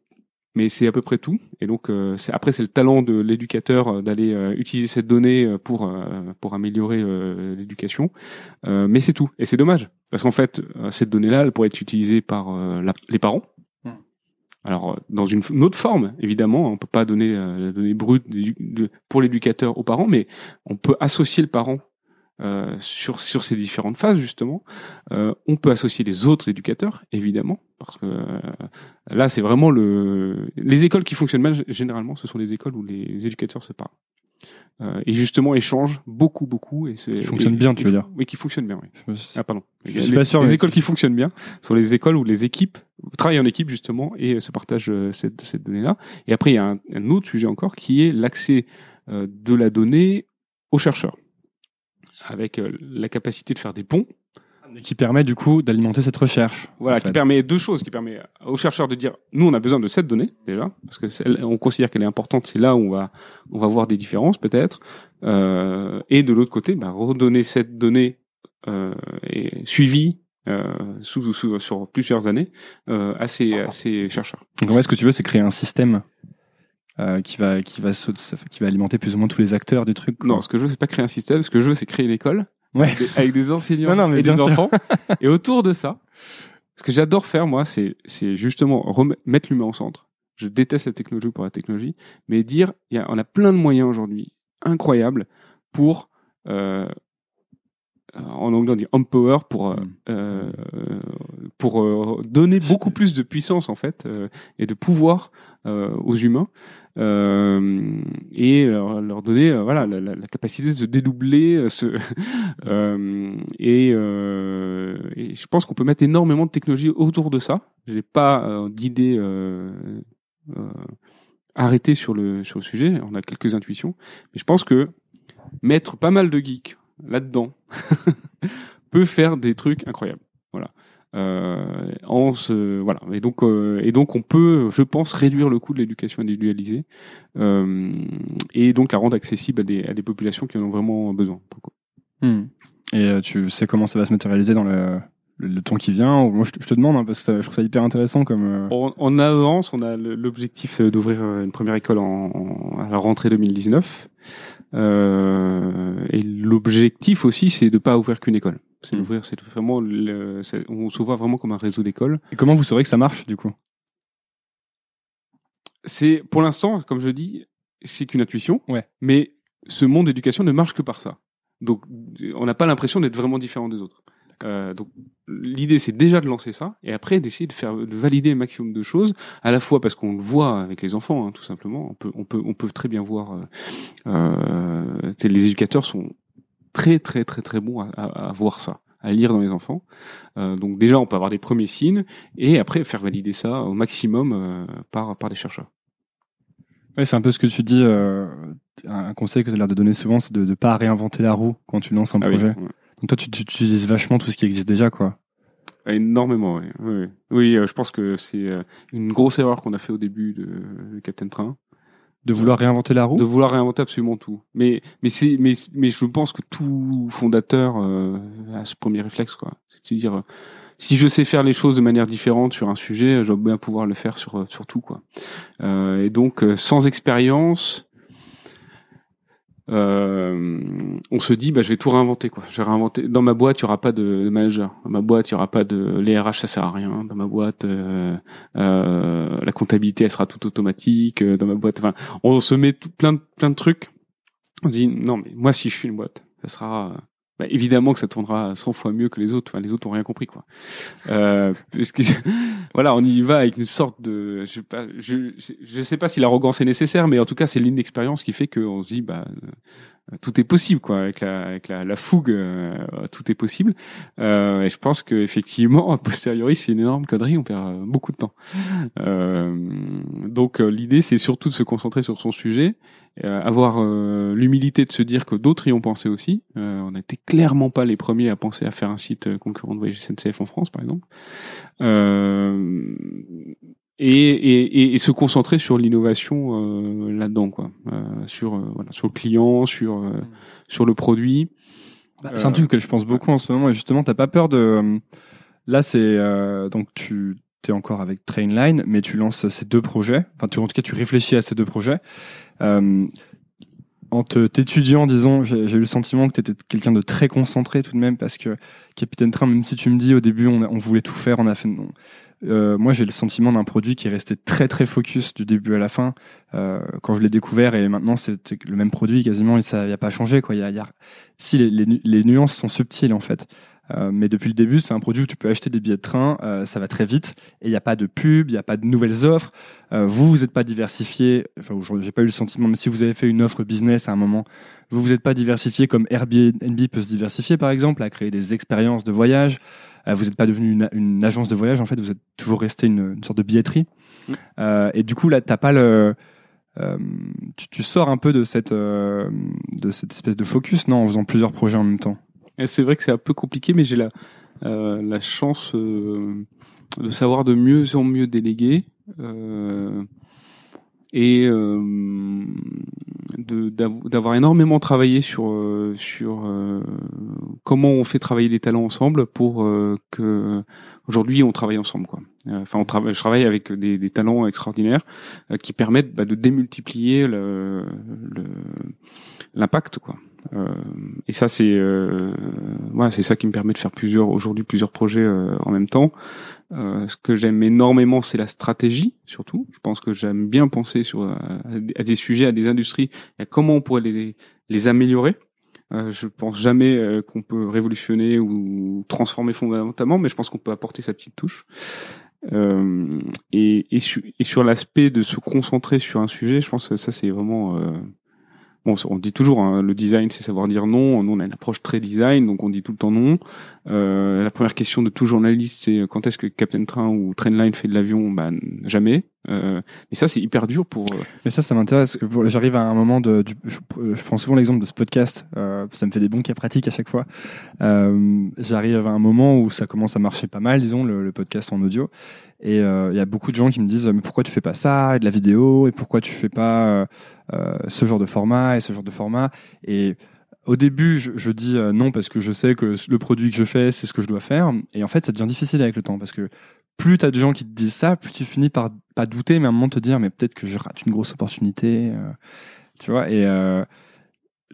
mais c'est à peu près tout. Et donc euh, après c'est le talent de l'éducateur euh, d'aller euh, utiliser cette donnée euh, pour euh, pour améliorer euh, l'éducation. Euh, mais c'est tout. Et c'est dommage parce qu'en fait cette donnée-là elle pourrait être utilisée par euh, la- les parents. Hmm. Alors dans une, une autre forme évidemment, on peut pas donner euh, la donnée brute pour l'éducateur aux parents, mais on peut associer le parent euh, sur sur ces différentes phases justement. Euh, on peut associer les autres éducateurs évidemment parce que euh, là c'est vraiment le les écoles qui fonctionnent mal généralement ce sont les écoles où les éducateurs se parlent. Euh, et justement échangent beaucoup beaucoup et qui fonctionnent bien tu veux dire oui qui fonctionnent bien oui. Ah pardon. je suis pas sûr les écoles qui fonctionnent bien sont les écoles où les équipes travaillent en équipe justement et se partagent cette, cette donnée là et après il y a un, un autre sujet encore qui est l'accès de la donnée aux chercheurs avec euh, la capacité de faire des ponts. Qui permet du coup d'alimenter cette recherche. Voilà, qui permet deux choses, qui permet aux chercheurs de dire, nous on a besoin de cette donnée déjà, parce que on considère qu'elle est importante, c'est là où on va on va voir des différences peut-être, euh, et de l'autre côté, bah, redonner cette donnée euh, et suivie euh, sous, sous, sur plusieurs années euh, à, ces, à ces chercheurs. Donc en fait, ce que tu veux, c'est créer un système euh, qui va qui va qui va alimenter plus ou moins tous les acteurs du truc. Non, ce que je veux c'est pas créer un système, ce que je veux c'est créer une école ouais. avec des enseignants non, non, mais et des enfants. et autour de ça, ce que j'adore faire moi, c'est c'est justement mettre l'humain au centre. Je déteste la technologie pour la technologie, mais dire y a, on a plein de moyens aujourd'hui incroyables pour euh, en anglais on dit empower pour euh, mm. euh pour euh, donner beaucoup plus de puissance en fait euh, et de pouvoir aux humains euh, et leur, donner euh, voilà la, capacité de se dédoubler euh, ce, et, et, je pense qu'on peut mettre énormément de technologie autour de ça. J'ai pas d'idée arrêtée sur le sur le sujet. On a quelques intuitions. Mais je pense que mettre pas mal de geeks là-dedans peut faire des trucs incroyables. Voilà euh, en se, voilà. Et donc, euh, et donc, on peut, je pense, réduire le coût de l'éducation individualisée euh, et donc la rendre accessible à des, à des populations qui en ont vraiment besoin. Hmm. Et tu sais comment ça va se matérialiser dans le, le, temps qui vient? Moi, je te, demande hein, parce que je trouve ça hyper intéressant comme. On, on avance. On a l'objectif d'ouvrir une première école en, à la rentrée 2019. et l'objectif aussi, c'est de pas ouvrir qu'une école. C'est hmm. d'ouvrir, c'est vraiment, le, on se voit vraiment comme un réseau d'écoles. Et comment vous saurez que ça marche du coup? C'est pour l'instant, comme je dis, c'est qu'une intuition. Ouais. Mais ce monde d'éducation ne marche que par ça. Donc, on n'a pas l'impression d'être vraiment différent des autres. Euh, donc l'idée c'est déjà de lancer ça et après d'essayer de faire de valider un maximum de choses à la fois parce qu'on le voit avec les enfants hein, tout simplement on peut on peut on peut très bien voir euh, euh, les éducateurs sont très très très très bon à, à, voir ça à lire dans les enfants. Euh, donc déjà, on peut avoir des premiers signes et après faire valider ça au maximum euh, par par des chercheurs. Ouais, c'est un peu ce que tu dis. Euh, un conseil que tu as l'air de donner souvent, c'est de ne pas réinventer la roue quand tu lances un ah projet. Donc toi, tu, tu, utilises vachement tout ce qui existe déjà, quoi. Énormément, oui. Oui, oui je pense que c'est une grosse erreur qu'on a fait au début de Captain Train. De vouloir réinventer la roue De vouloir réinventer absolument tout. Mais mais c'est mais mais je pense que tout fondateur euh, a ce premier réflexe quoi. C'est de dire euh, si je sais faire les choses de manière différente sur un sujet, je dois bien pouvoir le faire sur sur tout quoi. Euh, et donc euh, sans expérience, euh, on se dit bah je vais tout réinventer quoi. Je vais réinventer. Dans ma boîte, il y aura pas de, manager. Dans ma boîte, il y aura pas de les RH, ça sert à rien. Dans ma boîte, euh, euh, la comptabilité, elle sera tout automatique. Dans ma boîte, enfin, on se met plein de plein de trucs. On se dit non mais moi si je suis une boîte, ça sera bah, évidemment que ça tournera 100 fois mieux que les autres. Enfin, les autres ont rien compris, quoi. Euh, voilà, on y va avec une sorte de, je sais sais pas si l'arrogance est nécessaire, mais en tout cas, c'est l'inexpérience qui fait qu'on se dit, bah, euh, tout est possible, quoi. Avec la, la, fougue, euh, tout est possible. Euh, et je pense que effectivement, a posteriori, c'est une énorme connerie. On perd beaucoup de temps. donc, l'idée, c'est surtout de se concentrer sur son sujet euh, avoir euh, l'humilité de se dire que d'autres y ont pensé aussi. Euh, on n'était clairement pas les premiers à penser à faire un site concurrent de Voyage SNCF en France, par exemple. Et, et, et, se concentrer sur l'innovation là-dedans, quoi. sur voilà, sur le client, sur sur le produit. Bah, c'est un truc que je pense beaucoup en ce moment. Et justement, t'as pas peur de. Là, c'est donc tu encore avec Trainline, mais tu lances ces deux projets. Enfin, tu, en tout cas, tu réfléchis à ces deux projets. Euh, en t'étudiant, disons, j'ai eu le sentiment que tu étais quelqu'un de très concentré tout de même, parce que Capitaine Train, même si tu me dis au début on, on voulait tout faire, on a fait non. Euh, moi, j'ai le sentiment d'un produit qui est resté très très focus du début à la fin. Euh, quand je l'ai découvert et maintenant c'est le même produit quasiment, ça n'y a pas changé quoi. Il y y a... si les, nuances sont subtiles en fait. Euh, mais depuis le début, c'est un produit où tu peux acheter des billets de train, euh, ça va très vite, et il n'y a pas de pub, il n'y a pas de nouvelles offres. Euh, vous, vous n'êtes pas diversifié. Enfin, j'ai pas eu le sentiment, mais si vous avez fait une offre business à un moment, vous vous êtes pas diversifié comme Airbnb peut se diversifier, par exemple, à créer des expériences de voyage. Euh, vous n'êtes pas devenu une, une, agence de voyage, en fait, vous êtes toujours resté une, une sorte de billetterie. Euh, et du coup, là, t'as pas le tu, tu, sors un peu de cette, de cette espèce de focus, non, en faisant plusieurs projets en même temps? C'est vrai que c'est un peu compliqué, mais j'ai la, euh, la chance euh, de savoir de mieux en mieux déléguer euh, et euh, d'avoir énormément travaillé sur euh, sur euh, comment on fait travailler les talents ensemble pour que aujourd'hui on travaille ensemble quoi. Enfin, on travaille, je travaille avec des, talents extraordinaires qui permettent bah, de démultiplier l'impact le, quoi. Euh, et ça, c'est euh, voilà, c'est ça qui me permet de faire plusieurs aujourd'hui plusieurs projets euh, en même temps. ce que j'aime énormément, c'est la stratégie, surtout. Je pense que j'aime bien penser sur à des sujets, à des industries, à comment on pourrait les, les améliorer. Euh, je pense jamais qu'on peut révolutionner ou transformer fondamentalement, mais je pense qu'on peut apporter sa petite touche. Euh, et, et, et, sur l'aspect de se concentrer sur un sujet, je pense que ça c'est vraiment euh, Bon, on dit toujours, hein, le design, c'est savoir dire non. Nous, on a une approche très design, donc on dit tout le temps non. Euh, la première question de tout journaliste, c'est quand est-ce que Captain Train ou Trainline fait de l'avion? Ben jamais. Euh, et ça, c'est hyper dur pour. Euh, mais ça, ça m'intéresse. J'arrive à un moment de. Je, prends souvent l'exemple de ce podcast. Euh, ça me fait des bons cas pratiques à chaque fois. Euh, J'arrive à un moment où ça commence à marcher pas mal, disons, le podcast en audio. Et euh, il y a beaucoup de gens qui me disent mais pourquoi tu fais pas ça et de la vidéo et pourquoi tu fais pas euh, ce genre de format et ce genre de format? Et au début, je, je dis non parce que je sais que le produit que je fais, c'est ce que je dois faire. Et en fait, ça devient difficile avec le temps parce que plus tu as de gens qui te disent ça, plus tu finis par pas douter, mais à un moment te dire, mais peut-être que je rate une grosse opportunité, euh, tu vois? Et euh,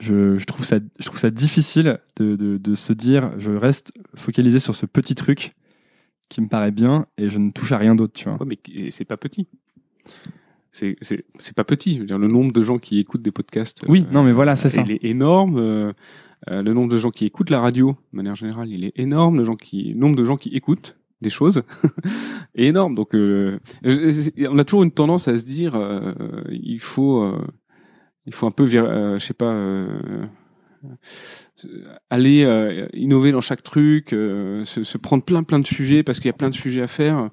je, je, trouve ça, je trouve ça difficile de, de, de, se dire, je reste focalisé sur ce petit truc qui me paraît bien et je ne touche à rien d'autre, tu vois. Ouais, mais c'est pas petit. C'est c'est pas petit. Je veux dire, le nombre de gens qui écoutent des podcasts. Oui, non, mais voilà, c'est ça. Il est énorme. Euh, le nombre de gens qui écoutent la radio, de manière générale, il est énorme. Le, gens qui, le nombre de gens qui écoutent des choses est énorme. Donc, euh, on a toujours une tendance à se dire, euh, il faut, euh, il faut un peu, je sais pas, aller innover dans chaque truc, se, se, prendre plein plein de sujets parce qu'il y a plein de sujets à faire.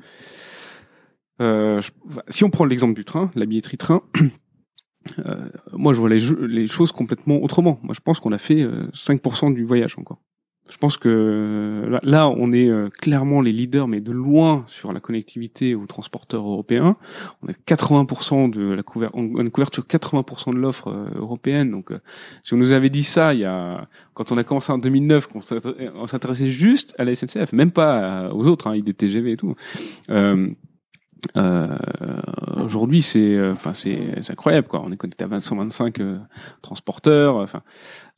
si on prend l'exemple du train, la billetterie train. moi, je vois les, les, choses complètement autrement. Moi, je pense qu'on a fait 5% du voyage encore. Je pense que là, on est euh, clairement les leaders, mais de loin sur la connectivité aux transporteurs européens. On a 80% de la couverture, on couverture 80% de l'offre euh, européenne. Donc, euh, si on nous avait dit ça, il y a quand on a commencé en 2009, qu'on s'intéressait juste à la SNCF, même pas aux autres, hein, IDTGV et tout. Euh, aujourd'hui, c'est, euh, enfin, c'est, incroyable, quoi. On est connecté à 125 euh, transporteurs, enfin.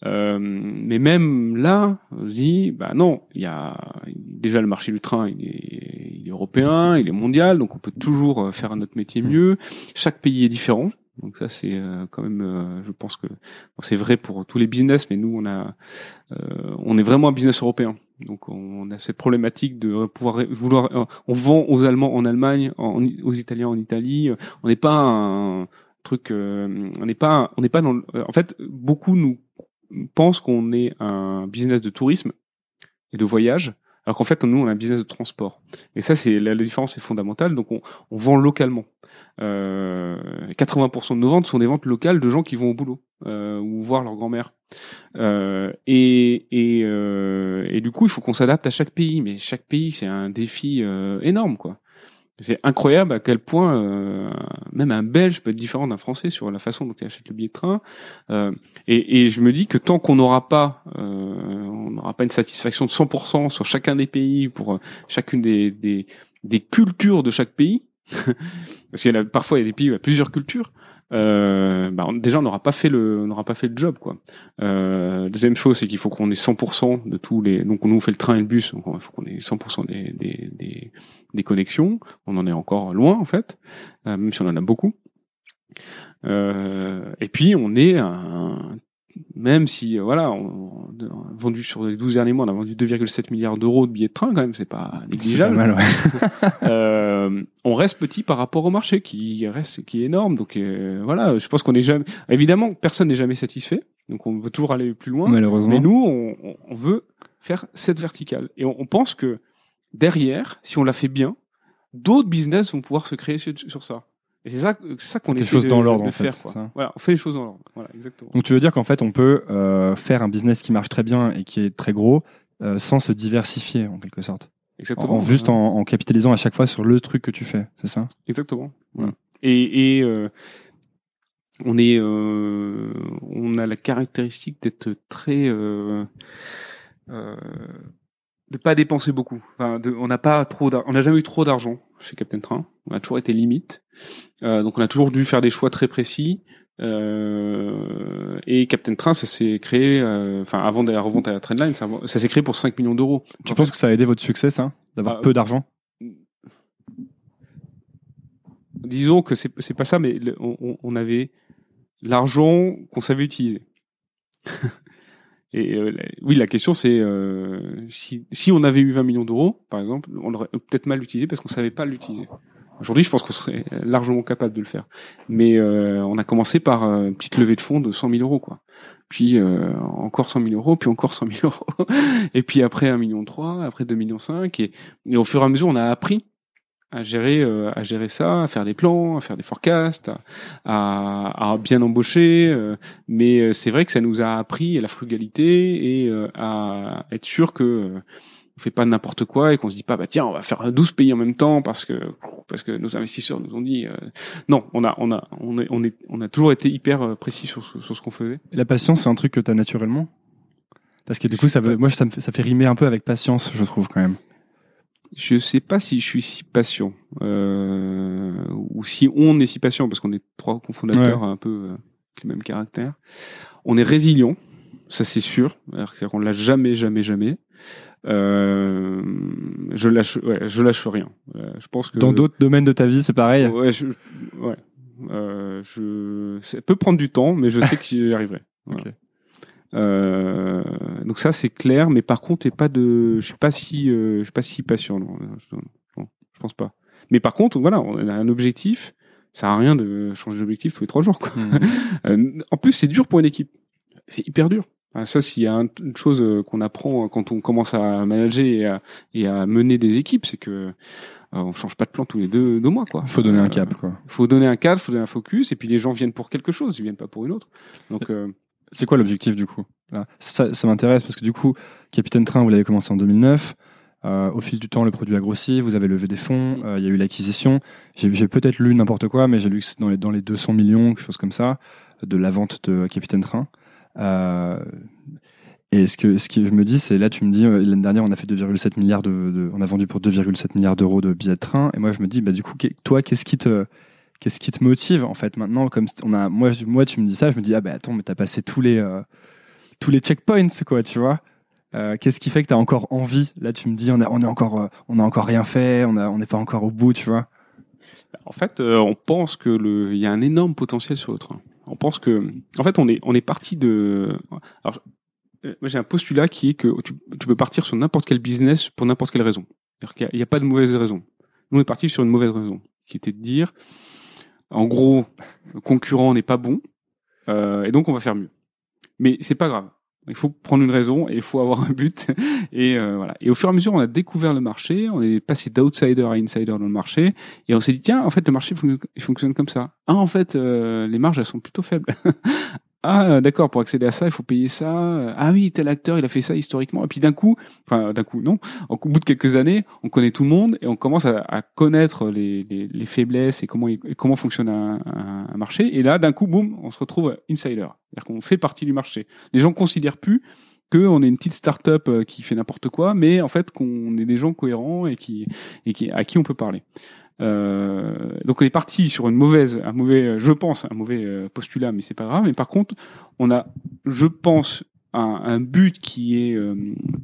Euh, mais même là, on se dit, bah non, il y a déjà le marché du train, il est, il est européen, il est mondial, donc on peut toujours faire notre métier mmh. mieux. Chaque pays est différent. Donc ça c'est quand même, je pense que c'est vrai pour tous les business, mais nous on a, on est vraiment un business européen. Donc on a cette problématique de pouvoir vouloir. Euh, on vend aux Allemands en Allemagne, aux Italiens en Italie. On n'est pas un truc. Euh, on n'est pas. On n'est pas dans. En fait, beaucoup nous pensent qu'on est un business de tourisme et de voyage, alors qu'en fait nous on a un business de transport. Et ça c'est la, différence est fondamentale. Donc on, on vend localement. Euh, 80% de nos ventes sont des ventes locales de gens qui vont au boulot euh, ou voir leur grand-mère. Euh, et, et, euh, et, du coup, il faut qu'on s'adapte à chaque pays. Mais chaque pays, c'est un défi euh, énorme, quoi. C'est incroyable à quel point euh, même un Belge peut être différent d'un Français sur la façon dont il achète le billet de train. Et, et, je me dis que tant qu'on n'aura pas, on n'aura pas une satisfaction de 100% sur chacun des pays pour chacune des, des, des cultures de chaque pays, parce qu'il y a parfois il y a des pays où il y a plusieurs cultures. Euh, bah, déjà on n'aura pas fait le on n'aura pas fait le job quoi. Euh, deuxième chose c'est qu'il faut qu'on ait 100% de tous les donc on nous fait le train et le bus donc il faut qu'on ait 100% des, des, des, des connexions. On en est encore loin en fait, euh, même si on en a beaucoup. Euh, et puis on est un même si euh, voilà, on, vendu sur les 12 derniers mois, on a vendu 2,7 milliards d'euros de billets de train quand même, c'est pas négligeable. pas mal, ouais. Euh, on reste petit par rapport au marché qui reste qui est énorme. Donc euh, voilà, je pense qu'on est jamais évidemment personne n'est jamais satisfait. Donc on veut toujours aller plus loin. Malheureusement. Mais nous, on, veut faire cette verticale et on, on pense que derrière, si on la fait bien, d'autres business vont pouvoir se créer sur, sur ça. Et c'est ça, c'est ça qu'on essaie choses de, dans l'ordre, de en fait, Quoi. Voilà, on fait les choses dans l'ordre. Voilà, exactement. Donc tu veux dire qu'en fait on peut euh, faire un business qui marche très bien et qui est très gros euh, sans se diversifier en quelque sorte. Exactement. En, en- juste en, en capitalisant à chaque fois sur le truc que tu fais, c'est ça? Exactement. Et, et euh, on est, euh, on a la caractéristique d'être très, euh, euh, de pas dépenser beaucoup. Enfin, de, on n'a pas trop, on n'a jamais eu trop d'argent chez Captain Train. On a toujours été limite. Euh, donc on a toujours dû faire des choix très précis. Euh, et Captain Train, ça s'est créé, euh, enfin avant de la revente à la Trendline, ça, ça s'est créé pour 5 millions d'euros. Tu penses que ça a aidé votre succès ça D'avoir Bah, peu d'argent? Disons que c'est c'est pas ça, mais le- on, on- on avait l'argent qu'on savait utiliser. Et euh, oui, la question c'est euh, si, si on avait eu 20 millions d'euros, par exemple, on l'aurait peut-être mal utilisé parce qu'on savait pas l'utiliser. Aujourd'hui, je pense qu'on serait largement capable de le faire. Mais euh, on a commencé par euh, une petite levée de fonds de 100 000 euros, quoi. Puis euh, encore 100 000 euros, puis encore 100 000 euros, et puis après 1 million 3, après 2 millions 5, et, et au fur et à mesure, on a appris à gérer euh, à gérer ça, à faire des plans, à faire des forecasts, à, à bien embaucher. euh, mais euh, c'est vrai que ça nous a appris la frugalité et euh, à être sûr que euh, on fait pas n'importe quoi et qu'on se dit pas bah tiens on va faire 12 pays en même temps parce que parce que nos investisseurs nous ont dit euh, non on a on a on est on est on a toujours été hyper précis sur sur ce qu'on faisait. La patience c'est un truc que tu as naturellement? Parce que du coup ça veut, moi ça me ça fait rimer un peu avec patience je trouve quand même. Je sais pas si je suis si patient euh, ou si on est si patient parce qu'on est trois cofondateurs un peu euh, avec le même caractère. On est résilient, ça c'est sûr. C'est-à-dire qu'on l'a jamais, jamais, jamais. Euh, je lâche, ouais, je lâche rien. Euh, je pense que Dans d'autres domaines de ta vie c'est pareil ouais, je, ouais. Euh, je, ça peut prendre du temps, mais je sais que j'y arriverai. Voilà. Ok. Euh, donc ça c'est clair, mais par contre, pas de, je suis pas si, euh, je suis pas si patient. Non, je, non, je pense pas. Mais par contre, voilà, on a un objectif. Ça à rien de changer d'objectif tous les trois jours. Quoi. Mhm. Euh, en plus, c'est dur pour une équipe. C'est hyper dur. Ça, s'il y a un- une chose qu'on apprend quand on commence à manager et à, et à mener des équipes, c'est que on change pas de plan tous les deux, deux mois. Quoi. Faut donner un cap quoi. faut donner un cadre, faut donner un focus, et puis les gens viennent pour quelque chose, ils viennent pas pour une autre. Donc, euh, C'est quoi l'objectif du coup Ça, m'intéresse parce que du coup, Capitaine Train, vous l'avez commencé en 2009. Euh, au fil du temps, le produit a grossi, vous avez levé des fonds, euh, il y a eu l'acquisition. J'ai peut-être lu n'importe quoi, mais j'ai lu que c'est dans les, dans les 200 millions, quelque chose comme ça, de la vente de Capitaine Train. Euh, et ce que, je me dis, c'est là, tu me dis, l'année dernière, on a fait 2,7 milliards de, on a vendu pour 2,7 milliards d'euros de billets de train. Et moi, je me dis, bah, du coup, toi, qu'est-ce qui te, qu'est-ce qui te motive, en fait, maintenant, comme on a, moi, moi, tu me dis ça, je me dis, ah, bah, attends, mais t'as passé tous les, euh, tous les checkpoints, quoi, tu vois. Euh, qu'est-ce qui fait que tu as encore envie? Là, tu me dis, on a, on est encore, euh, on a encore rien fait, on a, on n'est pas encore au bout, tu vois. En fait, on pense que il y a un énorme potentiel sur le train. On pense que, en fait, on est, on est parti de. Alors, j'ai un postulat qui est que tu, peux partir sur n'importe quel business pour n'importe quelle raison. Qu'il n'y a, il a pas de mauvaise raison. Nous, on est parti sur une mauvaise raison, qui était de dire, en gros, concurrent n'est pas bon, euh, et donc on va faire mieux. Mais c'est pas grave. Il faut prendre une raison et il faut avoir un but. Et euh, voilà. Et au fur et à mesure, on a découvert le marché, on est passé d'outsider à insider dans le marché, et on s'est dit tiens, en fait, le marché il fonctionne comme ça. Ah, en fait, euh, les marges elles sont plutôt faibles. ah, d'accord, pour accéder à ça, il faut payer ça. Ah oui, tel acteur, il a fait ça historiquement. Et puis d'un coup, enfin d'un coup, non. Au bout de quelques années, on connaît tout le monde et on commence à, connaître les, les, les faiblesses et comment comment fonctionne un marché. Et là, d'un coup, boum, on se retrouve insider. C'est-à-dire qu'on fait partie du marché. Les gens considèrent plus qu'on est une petite start-up euh, qui fait n'importe quoi, mais en fait qu'on est des gens cohérents et qui et qui à qui on peut parler. Euh, donc on est parti sur une mauvaise, un mauvais, je pense, un mauvais euh, postulat, mais c'est pas grave. Mais par contre, on a, je pense, un, but qui est euh,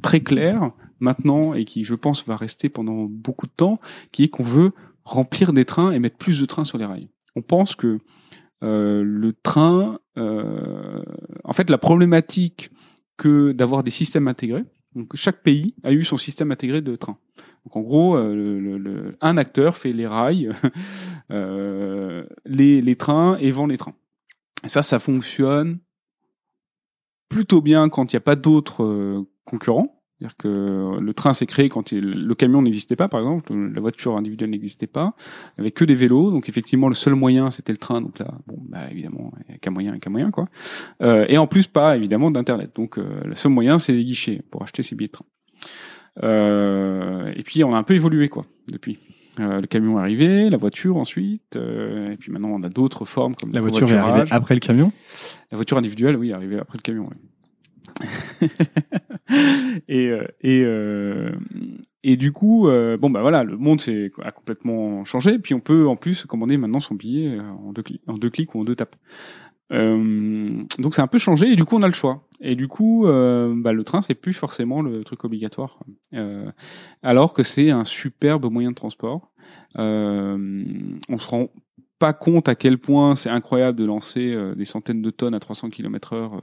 très clair maintenant et qui, je pense, va rester pendant beaucoup de temps, qui est qu'on veut remplir des trains et mettre plus de trains sur les rails. On pense que euh, le train, euh, en fait, la problématique que d'avoir des systèmes intégrés. Donc chaque pays a eu son système intégré de train. Donc en gros, euh, un acteur fait les rails, euh, les, trains et vend les trains. Ça, ça fonctionne plutôt bien quand il n'y a pas d'autres euh, concurrents. C'est-à-dire que le train s'est créé quand le camion n'existait pas, par exemple, la voiture individuelle n'existait pas, avait que des vélos, donc effectivement le seul moyen c'était le train, donc là, bon, bah évidemment, il n'y a qu'un moyen, qu'un moyen quoi. Euh, et en plus pas évidemment d'internet, donc le seul moyen c'est les guichets pour acheter ses billets de train. Euh, et puis on a un peu évolué quoi depuis. Euh, le camion est arrivé, la voiture ensuite, euh, et puis maintenant on a d'autres formes comme La voiture est arrivée après le camion? La voiture individuelle, oui, est arrivée après le camion. oui. et euh, et euh, et du coup, euh, bon bah voilà, le monde s'est a complètement changé. Puis on peut en plus commander maintenant son billet en deux clics, en deux clics ou en deux tapes. Euh, donc c'est un peu changé et du coup on a le choix. Et du coup, euh, bah, le train c'est plus forcément le truc obligatoire, Euh, alors que c'est un superbe moyen de transport. Euh, on se rend pas compte à quel point c'est incroyable de lancer euh, des centaines de tonnes à 300 km heure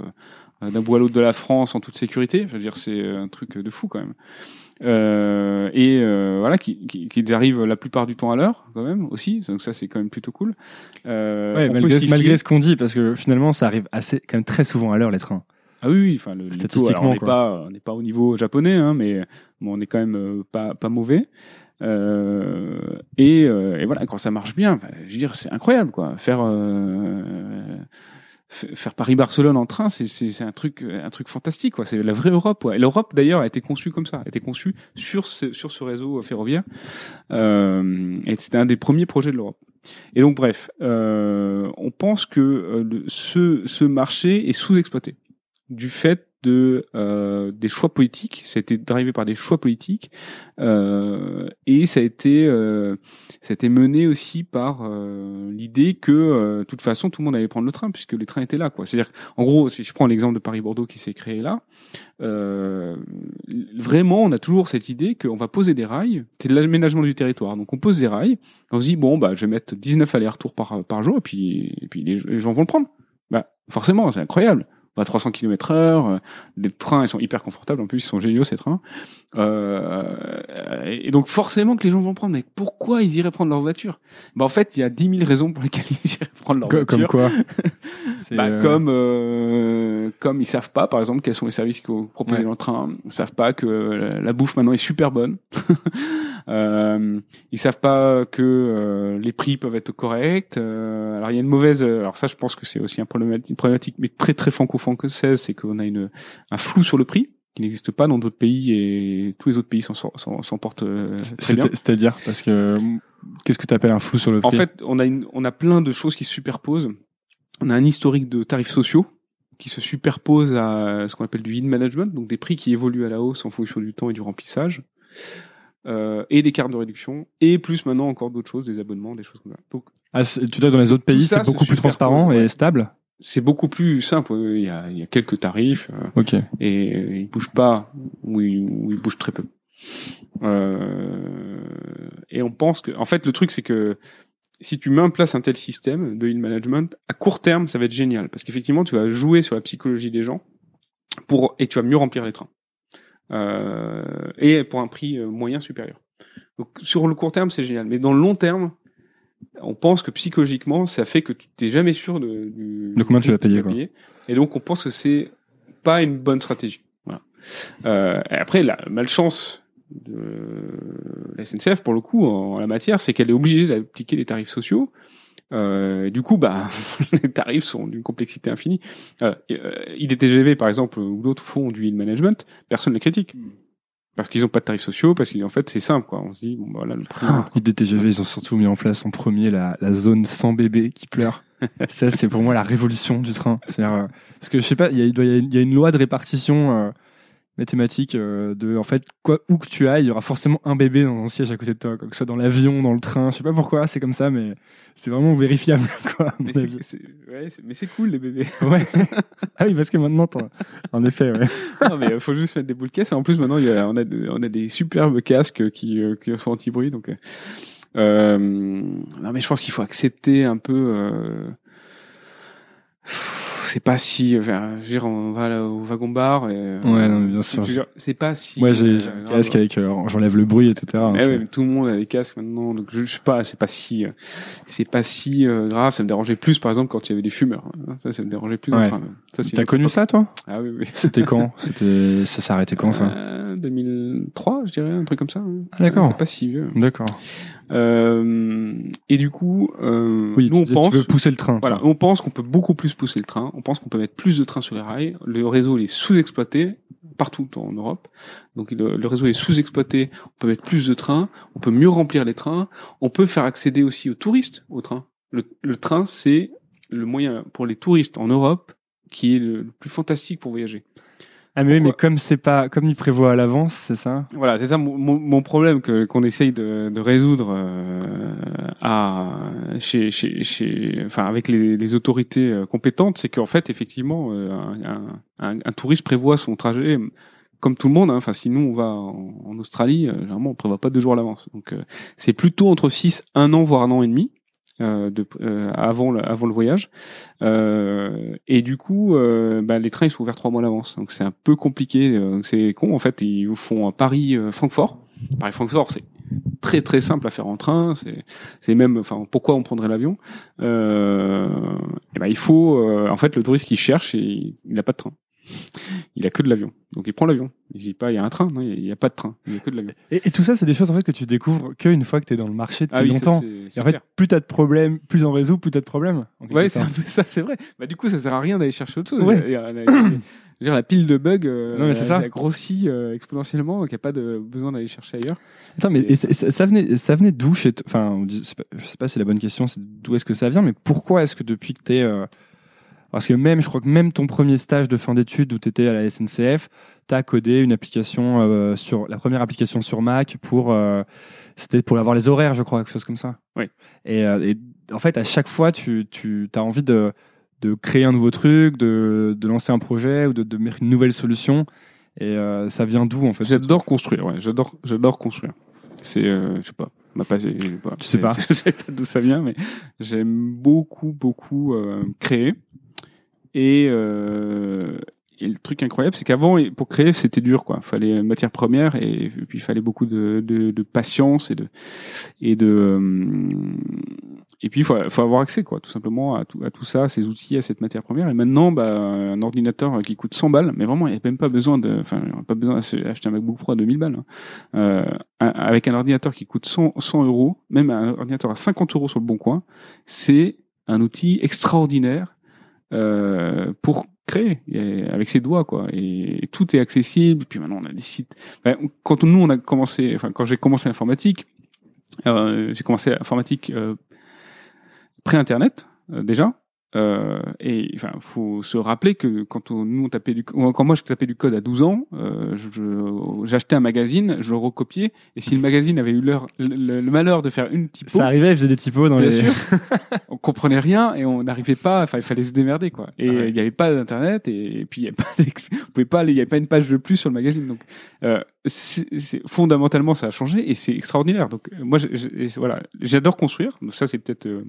euh, d'un bout à l'autre de la France en toute sécurité. Je veux dire, c'est un truc de fou quand même. Euh, et euh, voilà, qui, qui, qu'ils arrivent la plupart du temps à l'heure quand même aussi. Donc ça, c'est quand même plutôt cool. Euh, Ouais, malgré, malgré ce qu'on dit, parce que finalement, ça arrive assez, quand même très souvent à l'heure, les trains. Ah oui, oui, enfin le, le taux, Statistiquement, alors, on n'est pas, on n'est pas au niveau japonais, hein, mais bon, on est quand même euh, pas pas mauvais. Euh, et, euh, et voilà, quand ça marche bien, je veux dire, c'est incroyable, quoi. Faire euh, faire Paris-Barcelone en train, c'est un truc un truc fantastique, quoi. C'est la vraie Europe. Et l'Europe d'ailleurs a été conçue comme ça, a été conçue sur ce, sur ce réseau ferroviaire. Euh, et c'était un des premiers projets de l'Europe. Et donc bref, euh, on pense que euh, ce ce marché est sous-exploité du fait de euh, des choix politiques. Ça a été drivé par des choix politiques euh, et ça a été euh, ça a été mené aussi par l'idée que de toute façon tout le monde allait prendre le train puisque les trains étaient là. C'est-à-dire en gros si je prends l'exemple de Paris Bordeaux qui s'est créé là, vraiment on a toujours cette idée qu'on va poser des rails. C'est de l'aménagement du territoire. Donc on pose des rails. On se dit bon bah je vais mettre 19 allers-retours par par jour et puis et puis les, les gens vont le prendre. Bah forcément c'est incroyable à 300 km heure. euh, Les trains, ils sont hyper confortables. En plus, ils sont géniaux, ces trains. Euh, et donc, forcément que les gens vont prendre. Mais pourquoi ils iraient prendre leur voiture? Bah, En fait, il y a 10 000 raisons pour lesquelles ils iraient prendre leur Co- Comme voiture. quoi? Bah, euh, Comme euh, comme ils savent pas, par exemple, quels sont les services qu'ils proposent Ouais. dans le train. Ils savent pas que la, la bouffe maintenant est super bonne. euh, ils savent pas que euh, les prix peuvent être corrects. Euh, alors il y a une mauvaise. Alors ça, je pense que c'est aussi un problématique, une problématique, mais très très franco-française, c'est qu'on a une un flou sur le prix qui n'existe pas dans d'autres pays et tous les autres pays s'en s'en s'en portent euh, très bien. c'est- C'est-à-dire, parce que qu'est-ce que tu appelles un flou sur le En prix? fait, on a une, on a plein de choses qui se superposent. On a un historique de tarifs sociaux qui se superpose à ce qu'on appelle du yield management, donc des prix qui évoluent à la hausse en fonction du temps et du remplissage, euh, et des cartes de réduction, et plus maintenant encore d'autres choses, des abonnements, des choses comme ça. Donc Ah, tu dois dans les autres pays, c'est beaucoup plus transparent et ouais. stable? C'est beaucoup plus simple. Il y a, il y a quelques tarifs euh, Ok. et ils bougent pas ou ils, ou ils bougent très peu. Euh, et on pense que, en fait, le truc c'est que si tu mets en place un tel système de yield management, à court terme, ça va être génial parce qu'effectivement, tu vas jouer sur la psychologie des gens pour et tu vas mieux remplir les trains euh, et pour un prix euh, moyen supérieur. Donc sur le court terme, c'est génial, mais dans le long terme, on pense que psychologiquement, ça fait que tu t'es jamais sûr de, du, De combien tu vas payer, quoi. Et donc on pense que c'est pas une bonne stratégie. Voilà. Euh, et après, la malchance de la SNCF, pour le coup, en, la matière, c'est qu'elle est obligée d'appliquer des tarifs sociaux. Euh, et du coup, bah, les tarifs sont d'une complexité infinie. Euh, euh, IDTGV, par exemple, ou d'autres font du yield management, personne ne les critique. Parce qu'ils n'ont pas de tarifs sociaux, parce qu'en fait, c'est simple, quoi. On se dit, bon, bah, voilà, le prix. DTGV, ils ont surtout mis en place en premier la, la zone sans bébé qui pleure. ça, c'est pour moi la révolution du train. Euh, parce que je sais pas, il y a, il doit y a- il y a une loi de répartition euh, mathématique euh, de en fait quoi où que tu ailles, il y aura forcément un bébé dans un siège à côté de toi, quoi, que ce soit dans l'avion, dans le train, je sais pas pourquoi, c'est comme ça, mais c'est vraiment vérifiable quoi. Mais c'est- ouais, cool les bébés. Ouais. ah oui, parce que maintenant, t'en- en effet, ouais. non mais il faut juste mettre des boules de caisse. En plus maintenant il y a, on a on a des superbes casques qui euh, qui sont anti-bruit donc. euh, euh, non mais je pense qu'il faut accepter un peu. C'est pas si, enfin, je veux dire, on va là au wagon bar. Et, euh, Ouais, non, mais bien sûr. C'est pas si. Moi, j'ai euh, un casque avec, euh, j'enlève le bruit, etc. hein, Eh ouais, mais tout le monde a des casques maintenant, donc je, je sais pas, c'est pas si, euh, c'est pas si euh, grave. Ça me dérangeait plus, par exemple, quand il y avait des fumeurs. hein. Ça, ça me dérangeait plus. Ouais. Ça, T'as connu ça, toi? Ah oui, oui. C'était quand? C'était, ça s'est arrêté quand ça? Euh, 2003, je dirais, un truc comme ça. hein. Ah, d'accord. C'est pas si vieux. D'accord. Euh, et du coup, euh, Oui, nous on pense, tu veux pousser le train. voilà, on pense qu'on peut beaucoup plus pousser le train. On pense qu'on peut mettre plus de trains sur les rails. Le réseau il est sous-exploité partout en Europe. Donc le, le réseau est sous-exploité. On peut mettre plus de trains. On peut mieux remplir les trains. On peut faire accéder aussi aux touristes au train. Le, le train c'est le moyen pour les touristes en Europe qui est le, le plus fantastique pour voyager. Ah mais oui, mais comme c'est pas, comme il prévoit à l'avance, c'est ça? Voilà, c'est ça mon, mon, problème que qu'on essaye de, de résoudre euh, à chez, chez, chez enfin avec les, les autorités euh, compétentes, c'est qu'en fait effectivement euh, un, un, un touriste prévoit son trajet comme tout le monde. hein. Enfin, si nous on va en, en Australie, euh, généralement on prévoit pas deux jours à l'avance. Donc euh, c'est plutôt entre 6, un an voire un an et demi. Euh, de, euh, avant le, avant le voyage. Euh, et du coup bah, les trains ils sont ouverts trois mois à l'avance. Donc c'est un peu compliqué. C'est con. En fait ils font un Paris euh, Francfort. Paris Francfort c'est très très simple à faire en train. C'est c'est même enfin pourquoi on prendrait l'avion? Euh, ben il faut euh, en fait le touriste qui cherche il n'a pas de train il a que de l'avion donc il prend l'avion il dit pas il y a un train non il y a pas de train il y a que de l'avion et, et tout ça, c'est des choses en fait que tu découvres qu'une fois que t'es dans le marché depuis ah oui longtemps. Et en fait, plus t'as de problèmes, plus on résout, plus t'as de problèmes. en Ouais, c'est un peu ça, c'est vrai. Bah, du coup, ça sert à rien d'aller chercher autre chose. Ouais. Il y a- la, la- pile de bugs, euh, Non, mais c'est elle ça. a grossi euh, exponentiellement, donc il n'y a pas de besoin d'aller chercher ailleurs. Attends, mais et ça, ça- ça venait, ça venait d'où chez Enfin, je sais pas si c'est la bonne question, c'est d'où est-ce que ça vient, mais pourquoi est-ce que depuis que t'es, euh, parce que même, je crois que même ton premier stage de fin d'études où t'étais à la SNCF, t'as codé une application euh, sur la première application sur Mac pour, euh, c'était pour avoir les horaires, je crois, quelque chose comme ça. Oui. Et, euh, et en fait, à chaque fois, tu, tu as envie de de créer un nouveau truc, de, de lancer un projet ou de, de mettre une nouvelle solution. Et ça vient d'où en fait J'adore construire, ouais, j'adore, j'adore construire. C'est, je sais pas, ma pas, pas, Tu sais pas. Je sais pas d'où ça vient, mais j'aime beaucoup, beaucoup créer. Et, euh, et le truc incroyable, c'est qu'avant, pour créer, c'était dur, quoi. Fallait une matière première et, puis il fallait beaucoup de, de, de patience et de et de euh, et puis il faut, faut avoir accès, quoi, tout simplement à tout, à tout ça, ces outils, à cette matière première. Et maintenant, bah, un ordinateur qui coûte 100 balles, mais vraiment, il n'y a même pas besoin de, enfin, pas besoin d'acheter un MacBook Pro à 2000 balles. hein. Euh, avec un ordinateur qui coûte 100, 100 euros, même un ordinateur à 50 euros sur le bon coin, c'est un outil extraordinaire euh, pour créer et avec ses doigts quoi. Et, tout est accessible. Puis maintenant on a des sites. Enfin, quand nous on a commencé enfin quand j'ai commencé l'informatique euh, j'ai commencé l'informatique euh, pré internet déjà euh, et enfin faut se rappeler que quand on, nous on tapait du quand moi je tapais du code à 12 ans euh, j'achetais un magazine je le recopiais et si le magazine avait eu le, le- le malheur de faire une typo Ça arrivait, il faisait des typos dans Bien les. sûr. on comprenait rien et on n'arrivait pas. Enfin, il fallait se démerder quoi. Et Ah il ouais. n'y avait pas d'internet et, puis il y pouvait pas. Il n'y avait pas une page de plus sur le magazine. Donc, euh, c'est- c'est- fondamentalement, ça a changé et c'est extraordinaire. Donc, moi, je- voilà, j'adore construire. Donc, ça, c'est peut-être euh,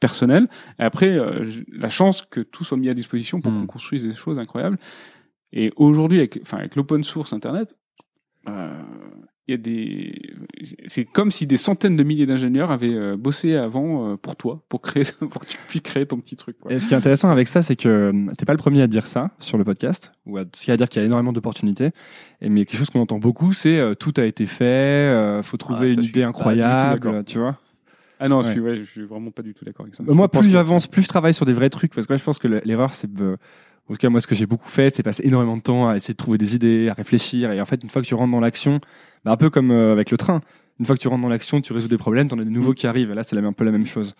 personnel. Et après, euh, la chance que tout soit mis à disposition pour Mm. qu'on construise des choses incroyables. Et aujourd'hui, avec, enfin, avec l'open source Internet, euh, il y a des, c'est comme si des centaines de milliers d'ingénieurs avaient euh, bossé avant euh, pour toi, pour créer, pour que tu puisses créer ton petit truc. Quoi. Et ce qui est intéressant avec ça, c'est que euh, t'es pas le premier à dire ça sur le podcast, ou à, ce qui à dire qu'il y a énormément d'opportunités. Et mais quelque chose qu'on entend beaucoup, c'est euh, tout a été fait, euh, faut trouver Ah, ça, une idée incroyable, tu vois. Ah non, je suis, ouais, je suis vraiment pas du tout d'accord avec ça. Bah, moi, plus que- j'avance, plus je travaille sur des vrais trucs, parce que moi, je pense que le- l'erreur, c'est, en tout cas, moi, ce que j'ai beaucoup fait, c'est passer énormément de temps à essayer de trouver des idées, à réfléchir, et en fait, une fois que tu rentres dans l'action, bah, un peu comme euh, avec le train, une fois que tu rentres dans l'action, tu résous des problèmes, t'en as des nouveaux qui arrivent, et là, c'est un peu la même chose.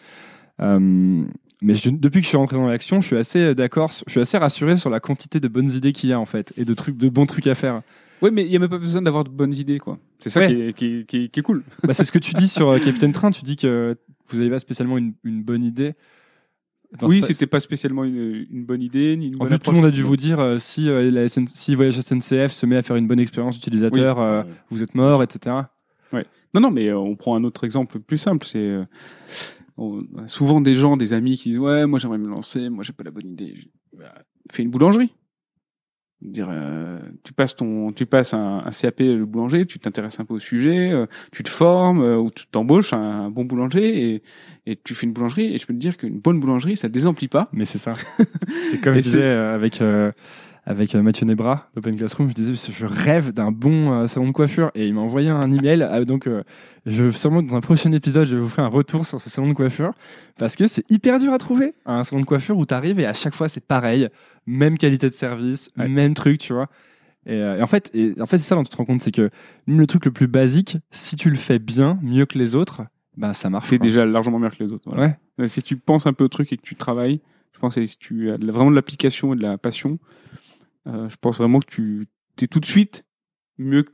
Euh, Mais je- depuis que je suis rentré dans l'action, je suis assez euh, d'accord, je suis assez rassuré sur la quantité de bonnes idées qu'il y a en fait et de trucs, de bons trucs à faire. Ouais, mais il y a même pas besoin d'avoir de bonnes idées, quoi. C'est ça Ouais. qui, est, qui, est, qui, est, qui est cool. bah, c'est ce que tu dis sur euh, Capitaine Train. Tu dis que vous n'avez pas spécialement une, une bonne idée. Attends, oui, c'était pas spécialement une, une bonne idée ni une En bonne plus, tout le monde a dû vous dire euh, si, euh, la SN si Voyage SNCF se met à faire une bonne expérience utilisateur, Oui. euh, vous êtes mort, etc. Non, non, mais on prend un autre exemple plus simple. C'est souvent des gens, des amis qui disent ouais, moi j'aimerais me lancer, moi j'ai pas la bonne idée. Bah, fais une boulangerie. Dire, euh, tu passes ton, tu passes un, un CAP le boulanger, tu t'intéresses un peu au sujet, euh, tu te formes euh, ou tu t'embauches un, un bon boulanger et, et tu fais une boulangerie. Et je peux te dire qu'une bonne boulangerie, ça désemplit pas. Mais c'est ça. c'est comme Et je disais avec euh, avec euh, Mathieu Nebra d'Open Classroom, je disais je rêve d'un bon euh, salon de coiffure et il m'a envoyé un email. euh, donc je sûrement dans un prochain épisode, je vous ferai un retour sur ce salon de coiffure parce que c'est hyper dur à trouver un salon de coiffure où tu arrives et à chaque fois c'est pareil, même qualité de service, Ouais. même truc, tu vois. Et, et en fait, et, en fait, c'est ça dont tu te rends compte, c'est que même le truc le plus basique, si tu le fais bien, mieux que les autres, ben ça marche. C'est déjà largement mieux que les autres. voilà. Ouais. Si tu penses un peu au truc et que tu travailles, je pense que si tu as vraiment de l'application et de la passion, euh, je pense vraiment que tu es tout de suite mieux que,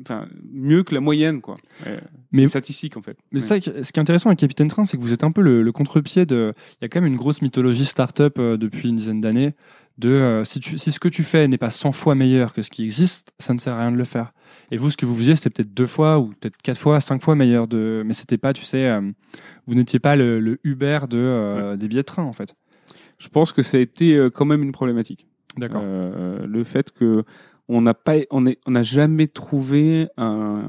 enfin, mieux que la moyenne, quoi. Euh, Mais- statistique, en fait. Mais Ouais. ça, ce qui est intéressant avec Capitaine Train, c'est que vous êtes un peu le, le contre-pied de. Il y a quand même une grosse mythologie startup euh, depuis une dizaine d'années. De euh, si, tu, si ce que tu fais n'est pas 100 fois meilleur que ce qui existe, ça ne sert à rien de le faire. Et vous, ce que vous faisiez, c'était peut-être deux fois ou peut-être quatre fois, cinq fois meilleur. De... Mais c'était pas, tu sais, euh, vous n'étiez pas le, le Uber de, des billets de train, en fait. Je pense que ça a été quand même une problématique. D'accord. Euh, le fait que on n'a pas, on est, on n'a jamais trouvé un,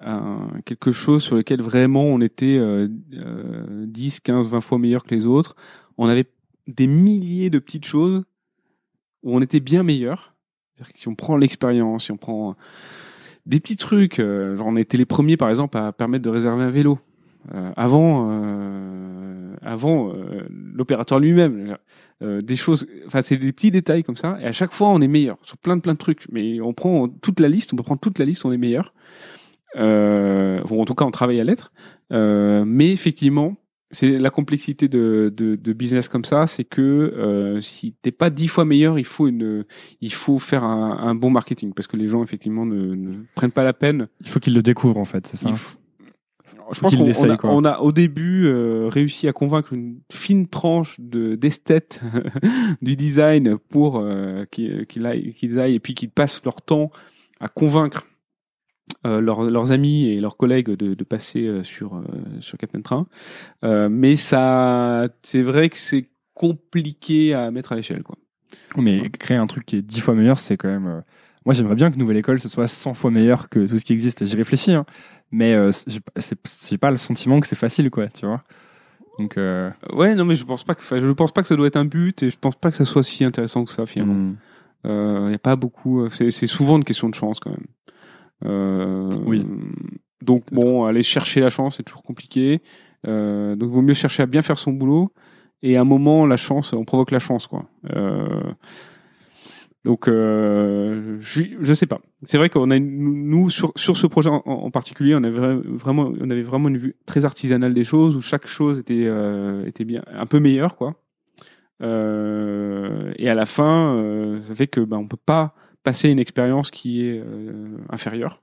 un- quelque chose sur lequel vraiment on était euh, euh, 10, 15, 20 fois meilleur que les autres. On avait des milliers de petites choses où on était bien meilleur. C'est-à-dire que si on prend l'expérience, si on prend des petits trucs, euh, genre on était les premiers par exemple à permettre de réserver un vélo. Euh, avant, euh, avant euh, l'opérateur lui-même, euh, des choses, enfin c'est des petits détails comme ça, et à chaque fois on est meilleur sur plein de plein de trucs. Mais on prend toute la liste, on peut prendre toute la liste, on est meilleur. Euh, bon, en tout cas, on travaille à l'être. Euh, mais effectivement, c'est la complexité de, de, de business comme ça, c'est que euh, si t'es pas dix fois meilleur, il faut une, il faut faire un, un bon marketing parce que les gens effectivement ne, ne prennent pas la peine. Il faut qu'ils le découvrent, en fait, c'est ça. Il faut- Je pense qu'on on a, quoi. on a au début euh, réussi à convaincre une fine tranche de d'esthètes du design pour euh, qu'ils qu'ils aillent, qu'ils aillent et puis qu'ils passent leur temps à convaincre euh, leurs, leurs amis et leurs collègues de, de passer euh, sur euh, sur Captain Train. Euh, mais ça, c'est vrai que c'est compliqué à mettre à l'échelle, quoi. Mais créer un truc qui est 10 fois meilleur, c'est quand même. Euh, Moi, j'aimerais bien que Nouvelle École ce soit 100 fois meilleur que tout ce qui existe. J'y réfléchis, hein. mais euh, j'ai pas- le sentiment que c'est facile, quoi, tu vois. Donc, euh, Ouais, non, mais je pense pas que, je pense pas que ça doit être un but et je pense pas que ça soit si intéressant que ça finalement. Il y a pas beaucoup. euh, C'est souvent une question de chance quand même. Euh, Oui. Donc bon, aller chercher la chance c'est toujours compliqué. Euh, donc il vaut mieux chercher à bien faire son boulot et à un moment la chance, on provoque la chance quoi. Euh, donc euh, je, je sais pas. C'est vrai qu'on a nous sur sur ce projet en, particulier, on avait vra- vraiment on avait vraiment une vue très artisanale des choses où chaque chose était euh, était bien un peu meilleure quoi. Euh, et à la fin, euh, ça fait que ben on peut pas passer une expérience qui est euh, inférieure.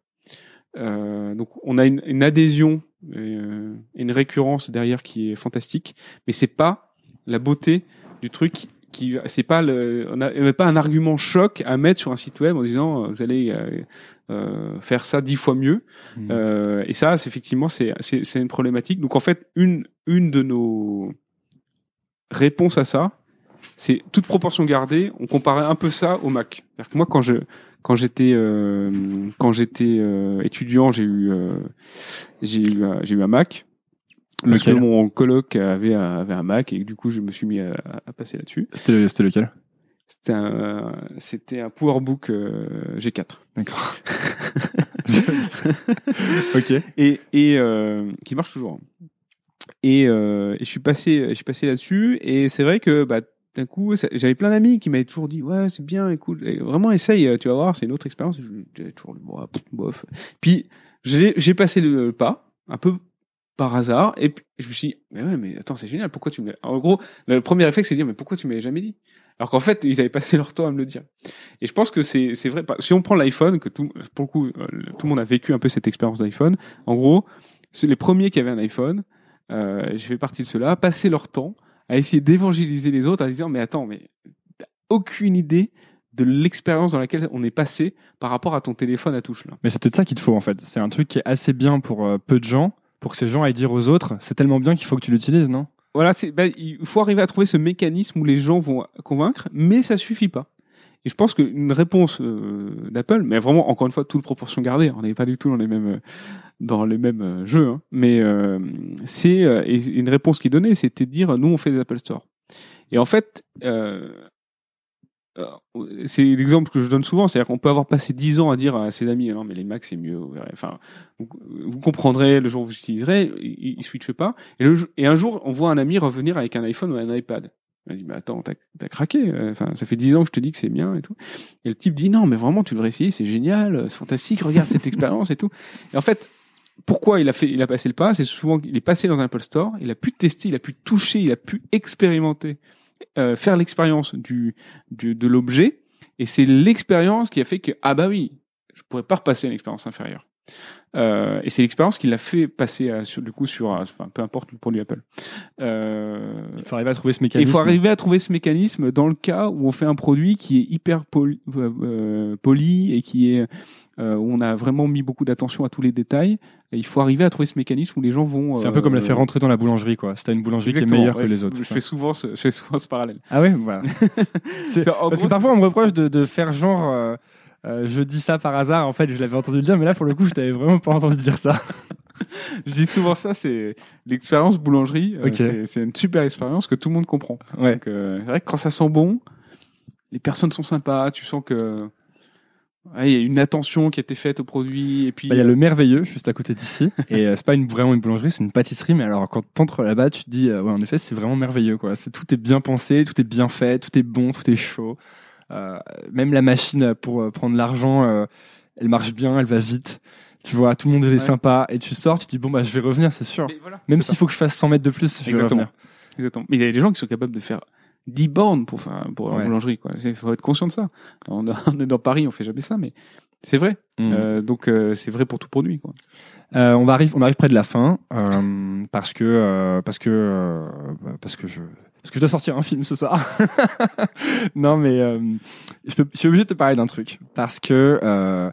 Euh, donc on a une, une adhésion euh, et une récurrence derrière qui est fantastique, mais c'est pas la beauté du truc qui c'est pas le on n'a pas un argument choc à mettre sur un site web en disant euh, vous allez euh, euh, faire ça dix fois mieux Hmm. euh, et ça, c'est effectivement, c'est c'est c'est une problématique. Donc en fait, une une de nos réponses à ça, c'est toute proportion gardée. On comparait un peu ça au Mac. C'est-à-dire que moi, quand je quand j'étais euh, quand j'étais euh, étudiant, j'ai eu euh, j'ai eu j'ai eu un Mac. Parce Lequel que mon coloc avait un, avait un Mac et du coup je me suis mis à, à passer là-dessus. C'était lequel? C'était un c'était un PowerBook euh, G4. D'accord. ok. et, et euh, qui marche toujours. Et, euh, et je suis passé, je suis passé là-dessus, et c'est vrai que bah, d'un coup, j'avais plein d'amis qui m'avaient toujours dit ouais c'est bien, écoute, vraiment essaye, tu vas voir, c'est une autre expérience. J'avais toujours bof. Puis j'ai j'ai passé le pas, un peu par hasard. Et puis, je me suis dit, mais ouais, mais attends, c'est génial. Pourquoi tu me En gros, le premier réflexe, c'est de dire, mais pourquoi tu m'avais jamais dit? Alors qu'en fait, ils avaient passé leur temps à me le dire. Et je pense que c'est c'est vrai. Si on prend l'iPhone, que tout pour le coup, euh, tout le monde a vécu un peu cette expérience d'iPhone. En gros, c'est les premiers qui avaient un iPhone. Euh, j'ai fait partie de ceux-là, passer leur temps à essayer d'évangéliser les autres, à disant, mais attends, mais t'as aucune idée de l'expérience dans laquelle on est passé par rapport à ton téléphone à touche là. Mais c'est peut-être ça qu'il te faut en fait. C'est un truc qui est assez bien pour euh, peu de gens, pour que ces gens aillent dire aux autres, c'est tellement bien qu'il faut que tu l'utilises, non? Voilà, c'est, ben, il faut arriver à trouver ce mécanisme où les gens vont convaincre, mais ça suffit pas. Et je pense qu'une réponse euh, d'Apple, mais vraiment encore une fois toute proportion gardée, on n'est pas du tout dans les mêmes euh, dans les mêmes jeux, hein, mais c'est et une réponse qui donnait, c'était de dire nous on fait des Apple Store. Et en fait, euh, c'est l'exemple que je donne souvent, c'est-à-dire qu'on peut avoir passé dix ans à dire à ses amis non mais les Macs c'est mieux, enfin vous, comprendrez le jour où vous utiliserez, ils, ils switchent pas. Et, un jour on voit un ami revenir avec un iPhone ou un iPad. Il dit mais attends t'as as craqué, euh, enfin ça fait dix ans que je te dis que c'est bien et tout. Et le type dit non mais vraiment tu devrais essayer, c'est génial, c'est fantastique, regarde cette expérience et tout. Et en fait pourquoi il a fait, il a passé le pas, c'est souvent qu'il est passé dans un Apple Store, il a pu tester, il a pu toucher, il a pu expérimenter euh, faire l'expérience du, du, de l'objet, et c'est l'expérience qui a fait que ah bah oui, je pourrais pas repasser à une expérience inférieure. Euh, et c'est l'expérience qui l'a fait passer à, sur, du coup sur, enfin, peu importe le produit Apple. Euh, il faut arriver à trouver ce mécanisme. Il faut arriver à trouver ce mécanisme dans le cas où on fait un produit qui est hyper poli, euh, poli et qui est où on a vraiment mis beaucoup d'attention à tous les détails. Et il faut arriver à trouver ce mécanisme où les gens vont. C'est un peu comme la faire rentrer dans la boulangerie, quoi. C'est une boulangerie qui est meilleure que les autres. Je, fais souvent ce, je fais souvent ce parallèle. Ah ouais, voilà. Parce que parfois on me reproche de, de faire genre euh, je dis ça par hasard, en fait, je l'avais entendu dire, mais là, pour le coup, je t'avais vraiment pas entendu dire ça. je dis souvent ça, c'est l'expérience boulangerie. Euh, c'est une super expérience que tout le monde comprend. Ouais. Euh, c'est vrai que quand ça sent bon, les personnes sont sympas, tu sens que il y a une attention qui a été faite au produit et puis bah, il y a le merveilleux juste à côté d'ici et c'est pas une, vraiment une boulangerie c'est une pâtisserie mais alors quand t'entres là-bas tu te dis ouais en effet c'est vraiment merveilleux quoi c'est tout est bien pensé tout est bien fait tout est bon tout est chaud euh, même la machine pour euh, prendre l'argent, euh, elle marche bien, elle va vite. Tu vois, tout le monde est sympa et tu sors, tu te dis bon bah je vais revenir, c'est sûr. même s'il faut que je fasse 100 mètres de plus, je vais revenir. Exactement. Mais il y a des gens qui sont capables de faire 10 bornes pour faire pour une boulangerie quoi. Il faut être conscient de ça. On, est dans Paris, on fait jamais ça, mais c'est vrai. Mmh. donc c'est vrai pour tout produit quoi. on va arrive, on arrive près de la fin parce que parce que parce que je parce que je dois sortir un film ce soir. non, mais euh, je, peux, je, suis obligé de te parler d'un truc parce que euh,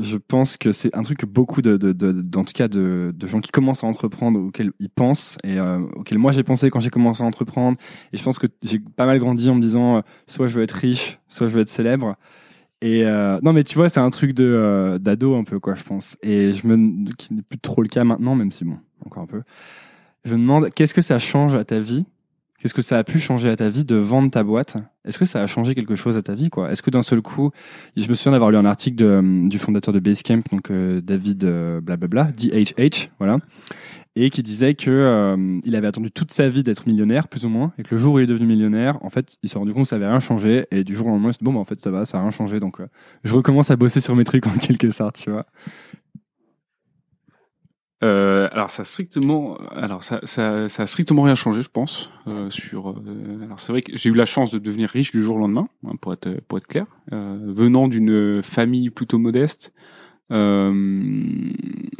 je pense que c'est un truc que beaucoup de, de, de, en tout cas de, de, gens qui commencent à entreprendre auxquels ils pensent et euh, auxquels moi j'ai pensé quand j'ai commencé à entreprendre. Et je pense que j'ai pas mal grandi en me disant euh, soit je veux être riche, soit je veux être célèbre. Et euh, non, mais tu vois, c'est un truc de euh, d'ado un peu quoi, je pense. Et je me qui n'est plus trop le cas maintenant, même si bon, encore un peu. Je me demande qu'est-ce que ça change à ta vie Qu'est-ce que ça a pu changer à ta vie de vendre ta boîte? Est-ce que ça a changé quelque chose à ta vie quoi? Est-ce que d'un seul coup, je me souviens d'avoir lu un article euh, du fondateur de Basecamp, donc euh, David euh, blablabla, DHH, voilà, et qui disait que euh, il avait attendu toute sa vie d'être millionnaire, plus ou moins, et que le jour où il est devenu millionnaire, en fait, il s'est rendu compte que ça avait rien changé, et du jour au lendemain, il s'est dit bon, bah, en fait, ça va, ça a rien changé, donc je recommence à bosser sur mes trucs en quelque sorte, tu vois. Euh, alors ça a strictement, alors ça, ça, ça a strictement rien changé, je pense. Euh, sur, euh, alors c'est vrai que j'ai eu la chance de devenir riche du jour au lendemain, hein, pour être pour être clair, euh, venant d'une famille plutôt modeste, euh,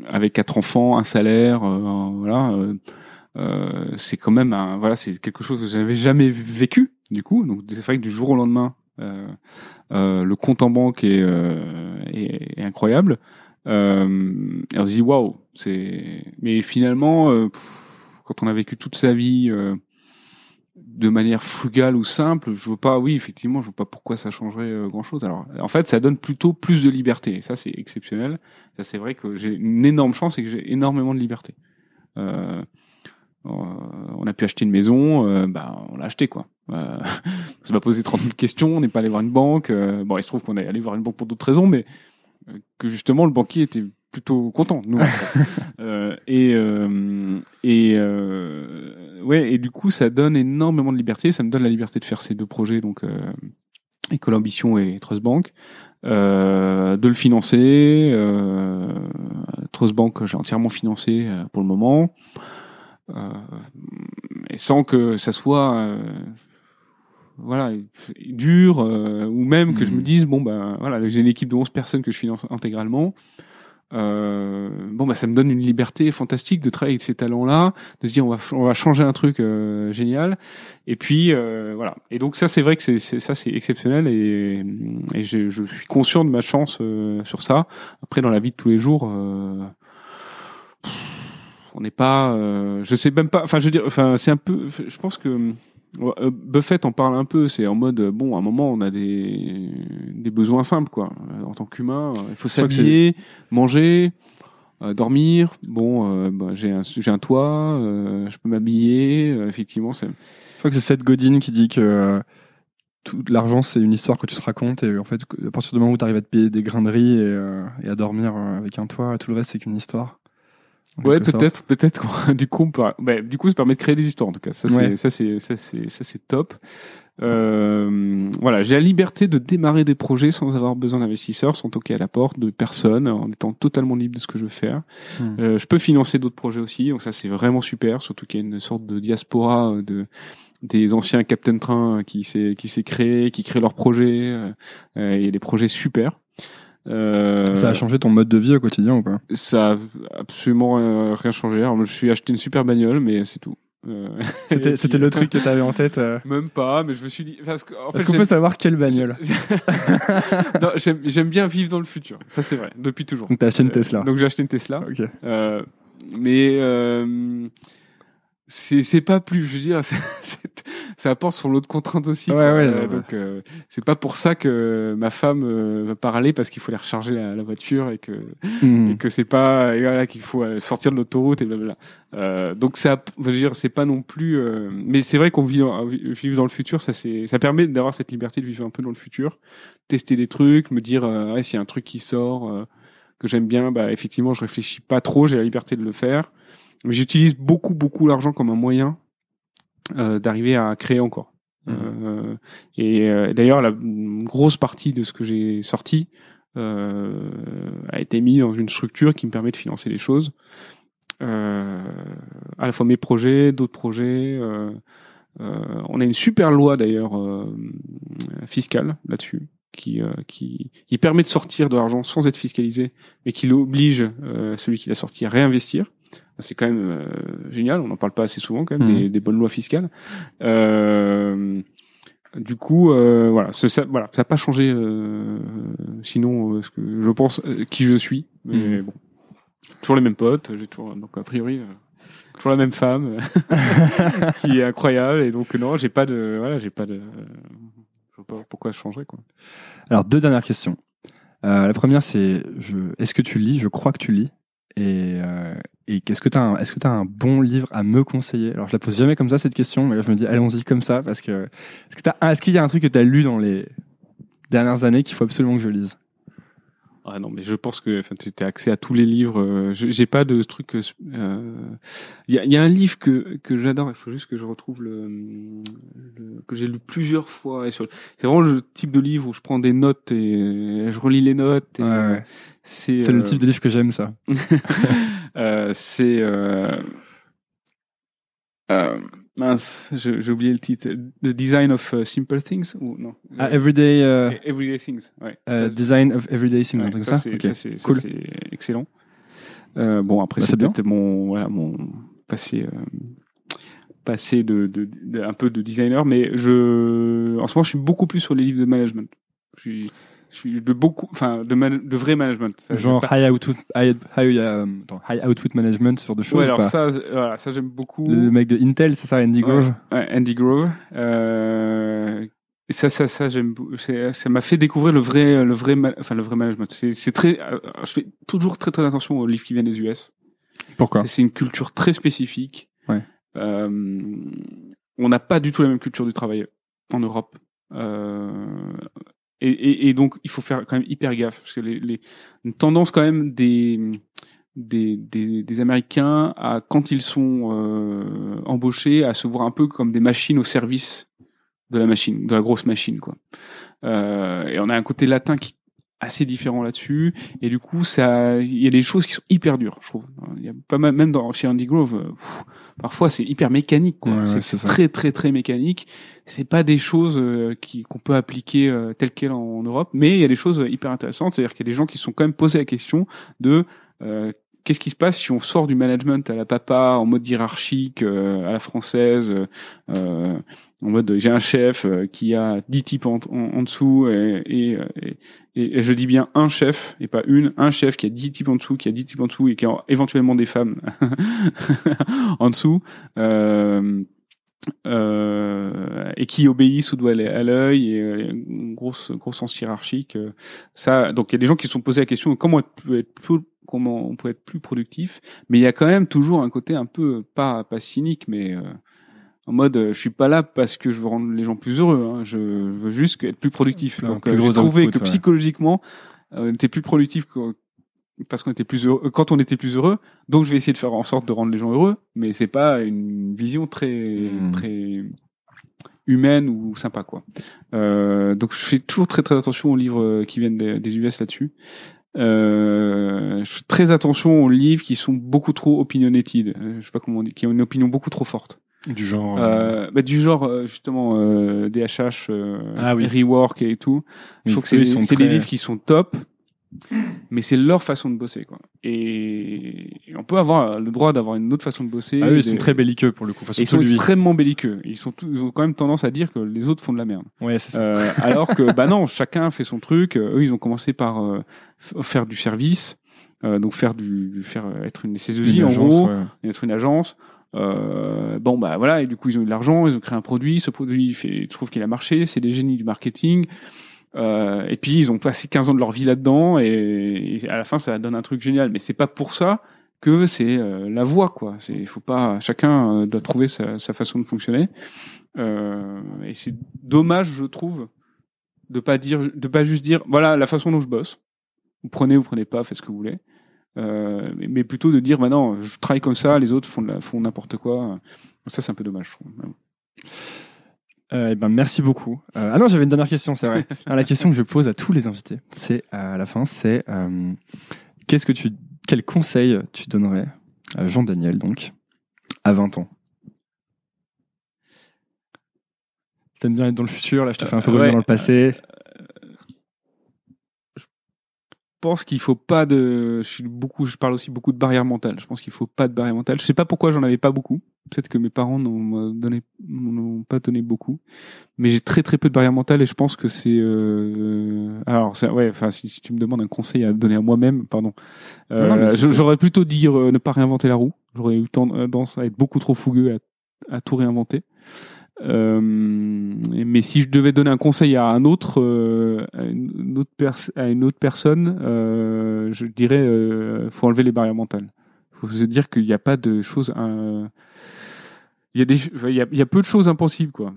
avec quatre enfants, un salaire, voilà. c'est quand même un, voilà, c'est quelque chose que je n'avais jamais vécu du coup. Donc c'est vrai que du jour au lendemain, le compte en banque est, est, est incroyable. Euh, on se dit waouh, c'est. Mais finalement, euh, quand on a vécu toute sa vie euh, de manière frugale ou simple, je vois pas. Oui, effectivement, je vois pas pourquoi ça changerait euh, grand chose. Alors, en fait, ça donne plutôt plus de liberté. Et ça, c'est exceptionnel. Ça, c'est vrai que j'ai une énorme chance et que j'ai énormément de liberté. Euh, on a pu acheter une maison, bah, on l'a acheté quoi. Euh, ça m'a posé 30 000 questions, on n'est pas allé voir une banque. bon, il se trouve qu'on est allé voir une banque pour d'autres raisons, mais que justement le banquier était plutôt content nous euh, et euh, et euh, ouais et du coup ça donne énormément de liberté ça me donne la liberté de faire ces deux projets donc euh, École Ambition et Trust Bank euh, de le financer Trust Bank, j'ai entièrement financé euh, pour le moment, euh, et sans que ça soit euh, voilà dur ou même que je me Mhm. dise bon ben voilà j'ai une équipe de 11 personnes que je finance intégralement. Euh, bon bah ça me donne une liberté fantastique de travailler avec ces talents là de se dire on va on va changer un truc euh, génial. Et puis euh, voilà. Et donc ça c'est vrai que c'est ça c'est exceptionnel et, et je, je suis conscient de ma chance euh, sur ça. Après dans la vie de tous les jours euh, on n'est pas euh, je sais même pas enfin je veux dire enfin c'est un peu je pense que Buffett en parle un peu, c'est en mode euh, bon, à un moment on a des des besoins simples quoi. Euh, En tant qu'humain, euh, il faut s'habiller, manger, euh, dormir. Bon, euh, bah, j'ai un j'ai un toit, euh, je peux m'habiller. euh, effectivement, c'est Je crois que c'est Seth Godin qui dit que euh, tout l'argent c'est une histoire que tu te racontes et en fait à partir du moment où tu arrives à te payer des grains de riz et, euh, et à dormir euh, avec un toit, tout le reste c'est qu'une histoire. Ouais peut-être peut-être du coup on peut- bah, du coup ça permet de créer des histoires en tout cas. Ça c'est Ouais. ça c'est ça c'est ça c'est top. Euh, voilà, j'ai la liberté de démarrer des projets sans avoir besoin d'investisseurs, sans toquer à la porte de personne, en étant totalement libre de ce que je veux faire. Hmm. Euh, je peux financer d'autres projets aussi, donc ça c'est vraiment super, surtout qu'il y a une sorte de diaspora euh, de des anciens Captain Train qui s'est qui s'est créé, qui créent leurs projets, euh, euh, et des projets super. Euh, Ça a changé ton mode de vie au quotidien ou pas? Ça a absolument euh, rien changé. Alors, je me suis acheté une super bagnole, mais c'est tout. Euh, C'était le truc que tu avais en tête. euh. Même pas, mais je me suis dit parce que en fait, Est-ce qu'on j'aime- peut savoir quelle bagnole Non, j'aime j'aime bien vivre dans le futur. Ça c'est vrai, depuis toujours. Donc t'as acheté une Euh, Tesla. Donc j'ai acheté une Tesla. Ok. Euh, mais euh, c'est c'est pas plus, je veux dire, ça apporte son lot de contraintes aussi. Ouais, quoi. ouais, Euh, ouais. donc euh, c'est pas pour ça que ma femme euh, va parler parce qu'il faut aller recharger la, la voiture et que Hmm. et que c'est pas et voilà qu'il faut euh, sortir de l'autoroute et blablabla. Euh, donc ça, je veux dire, c'est pas non plus. euh, mais c'est vrai qu'on vit dans, vivre dans le futur, ça c'est, ça permet d'avoir cette liberté de vivre un peu dans le futur, tester des trucs, me dire ouais, s'il y a un truc qui sort que j'aime bien, bah effectivement je réfléchis pas trop, j'ai la liberté de le faire. Mais j'utilise beaucoup beaucoup l'argent comme un moyen euh, d'arriver à créer encore. Mhm. Euh, et euh, d'ailleurs, la une grosse partie de ce que j'ai sorti euh, a été mis dans une structure qui me permet de financer les choses. Euh, à la fois mes projets, d'autres projets. euh, euh, on a une super loi d'ailleurs euh, fiscale là-dessus, qui, euh, qui, qui permet de sortir de l'argent sans être fiscalisé, mais qui l'oblige euh, celui qui l'a sorti à réinvestir. C'est quand même euh, génial. On n'en parle pas assez souvent quand même Mhm. des, des bonnes lois fiscales. Euh, du coup, euh, voilà, ce- ça, voilà, ça n'a pas changé. sinon, ce que je pense qui je suis, mais Mhm. bon, toujours les mêmes potes. J'ai toujours donc a priori toujours la même femme qui est incroyable et donc non, j'ai pas de voilà, j'ai pas de je vois pas pourquoi je changerais quoi. Alors deux dernières questions. Euh, la première c'est je... est-ce que tu lis? Je crois que tu lis. Et, euh, et est-ce que tu as, un... est-ce que tu as un bon livre à me conseiller? Alors je la pose jamais comme ça cette question, mais là, je me dis allons-y comme ça parce que est-ce que t'as est-ce qu'il y a un truc que tu as lu dans les dernières années qu'il faut absolument que je lise? Ah non, mais je pense que enfin, tu as accès à tous les livres. euh, J'ai pas de truc. euh, Il y, a, il y a un livre que que j'adore. Il faut juste que je retrouve le, le- que j'ai lu plusieurs fois. et sur- C'est vraiment le type de livre où je prends des notes et je relis les notes. et, Ouais, euh, ouais. C'est C'est le euh, type de livre que j'aime ça. euh, c'est euh, euh, mince, j'ai oublié le titre. The Design of uh, Simple Things ou non? Ah, Euh, Everyday euh, Everyday Things. Ouais. euh, Design of Everyday Things, un Ouais, truc ça, c'est Cool. excellent. Euh, bon, après, Bah, c'est bien. mon, voilà, mon passé, euh, passé de, de, de- un peu de designer, mais je, en ce moment, je suis beaucoup plus sur les livres de management. Je suis, je suis de beaucoup, enfin, de, man- de vrai management. Enfin, Genre vais high output, high, high, euh, attends, high output management, ce genre de pas- choses. Ouais, ou alors pas ça, voilà, ça j'aime beaucoup. Le mec de Intel, c'est ça, Andy. Grove. Ouais, Andy Grove. Euh, et ça, ça, ça, j'aime. Ça m'a fait découvrir le vrai, le vrai, enfin le vrai management. C'est, très. euh, Je fais toujours très très attention aux livres qui viennent des US. Pourquoi C'est une culture très spécifique. Ouais. Euh, on n'a pas du tout la même culture du travail en Europe. Euh, et, donc, il faut faire quand même hyper gaffe parce que les, les une tendance quand même des des, des, des Américains à quand ils sont euh, embauchés à se voir un peu comme des machines au service de la machine, de la grosse machine quoi. Euh, et on a un côté latin qui assez différents là-dessus. Et du coup, ça, il y a des choses qui sont hyper dures, je trouve. Il y a pas mal, même dans, chez Andy Grove, euh, pff, parfois c'est hyper mécanique, quoi. Ouais, c'est très, très, très mécanique. C'est pas des choses euh, qui, qu'on peut appliquer euh, telles quelles en, en Europe, mais il y a des choses hyper intéressantes. C'est-à-dire qu'il y a des gens qui se sont quand même posé la question de, euh, Qu'est-ce qui se passe si on sort du management à la papa en mode hiérarchique euh, à la française euh, en mode j'ai un chef euh, qui a 10 types en, dessous et, je dis bien un chef et pas une, un chef qui a 10 types en dessous, qui a 10 types en dessous et qui a éventuellement des femmes en dessous. Euh, euh, et qui obéissent ou doit aller à l'œil et euh, une grosse gros sens hiérarchique ça donc il y a des gens qui se sont posé la question comment comment on peut être plus productif mais il y a quand même toujours un côté un peu pas pas cynique mais en mode euh, je suis pas là parce que je veux rendre les gens plus heureux hein, je veux juste être plus productif. Un donc plus euh, j'ai trouvé que ouais. psychologiquement euh, on était plus productif que- parce qu'on était plus heureux, quand on était plus heureux. Donc je vais essayer de faire en sorte de rendre les gens heureux mais c'est pas une vision très Hmm. très humaine ou sympa quoi. Euh, donc je fais toujours très très attention aux livres qui viennent des, des US là-dessus. Euh, je fais très attention aux livres qui sont beaucoup trop opinionated je sais pas comment on dit qui ont une opinion beaucoup trop forte Du genre. euh, euh, bah, du genre euh, justement euh, DHH euh, Ah oui. rework et tout je trouve que c'est très- des livres qui sont top, mais c'est leur façon de bosser, quoi. Et, et on peut avoir le droit d'avoir une autre façon de bosser. Ah, eux, ils de- sont très belliqueux pour le coup. Ils sont lui. extrêmement belliqueux. Ils sont, ils ont quand même tendance à dire que les autres font de la merde. Ouais, c'est ça. Euh, alors que, bah non, chacun fait son truc. Eux, ils ont commencé par euh, faire du service, euh, donc faire du, faire être une SS2I Une en gros, ouais. être une agence. Euh, bon bah voilà et du coup ils ont eu de l'argent, ils ont créé un produit, ce produit il fait, qu'il a marché, c'est des génies du marketing. Euh, et puis ils ont passé 15 ans de leur vie là-dedans et, à la fin ça donne un truc génial. Mais c'est pas pour ça que c'est euh, la voie quoi. C'est faut pas chacun euh, doit trouver sa, sa façon de fonctionner. Euh, et c'est dommage je trouve de pas dire de pas juste dire voilà la façon dont je bosse. Vous prenez ou prenez pas, faites ce que vous voulez. Euh, mais, plutôt de dire maintenant je travaille comme ça, les autres font de la- font n'importe quoi. Ça c'est un peu dommage je trouve. Euh, eh ben, merci beaucoup. Euh, ah non, j'avais une dernière question, c'est vrai. Alors, la question que je pose à tous les invités, c'est à la fin, c'est euh, qu'est-ce que tu, quel conseil tu donnerais à Jean Daniel donc à 20 ans? T'aimes bien être dans le futur, là, je te fais un peu revenir ouais. dans le passé. Je pense qu'il faut pas de. Je suis beaucoup. Je parle aussi beaucoup de barrières mentales. Je pense qu'il faut pas de barrières mentales. Je sais pas pourquoi j'en avais pas beaucoup. Peut-être que mes parents n'ont donné, n'ont pas donné beaucoup. Mais j'ai très très peu de barrières mentales et je pense que c'est. Euh... Alors ouais. Enfin, si, si tu me demandes un conseil à donner à moi-même, pardon. Euh, j'aurais plutôt dire euh, ne pas réinventer la roue. J'aurais eu tendance à être beaucoup trop fougueux à, à tout réinventer. Euh, mais si je devais donner un conseil à un autre, euh, à une autre, personne, euh, je dirais, euh, faut enlever les barrières mentales. Faut se dire qu'il n'y a pas de choses. il y a des, il y a, peu de choses impossibles quoi.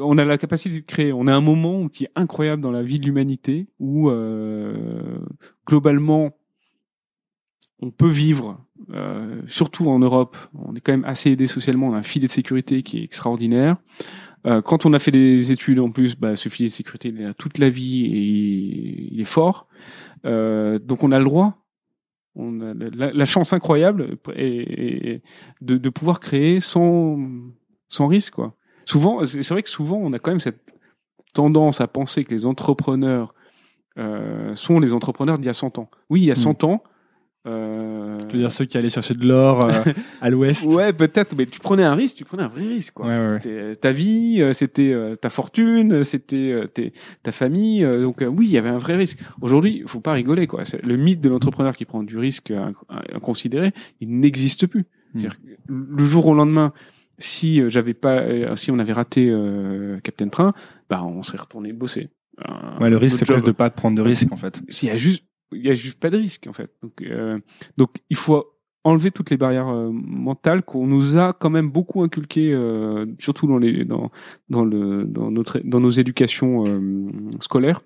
On a la capacité de créer. On a un moment qui est incroyable dans la vie de l'humanité où euh, globalement on peut vivre, euh, surtout en Europe. On est quand même assez aidé socialement. On a un filet de sécurité qui est extraordinaire. Euh, quand on a fait des études en plus, bah, ce filet de sécurité il est là toute la vie et il est fort. Euh, donc on a le droit, on a la, la chance incroyable et, et de, de pouvoir créer sans sans risque quoi. Souvent, c'est vrai que souvent on a quand même cette tendance à penser que les entrepreneurs euh, sont les entrepreneurs d'il y a 100 ans. Oui, il y a 100 ans. Euh, Tu veux dire ceux qui allaient chercher de l'or euh, à l'ouest Ouais, peut-être, mais tu prenais un risque, tu prenais un vrai risque, quoi. Ouais, ouais, ouais. C'était euh, ta vie, euh, c'était euh, ta fortune, c'était euh, ta famille. euh, donc euh, oui, il y avait un vrai risque. Aujourd'hui, il faut pas rigoler, quoi. Le mythe de l'entrepreneur qui prend du risque inc- inconsidéré, il n'existe plus. Que Le jour au lendemain, si j'avais pas, euh, si on avait raté euh, Captain Train, bah on serait retourné bosser. Un- Ouais, le risque, c'est presque de pas prendre de risque, en fait. S'il y a juste, il y a juste pas de risque en fait. Donc, euh, donc il faut enlever toutes les barrières euh, mentales qu'on nous a quand même beaucoup inculquées, euh, surtout dans les dans dans le dans notre dans nos éducations scolaires.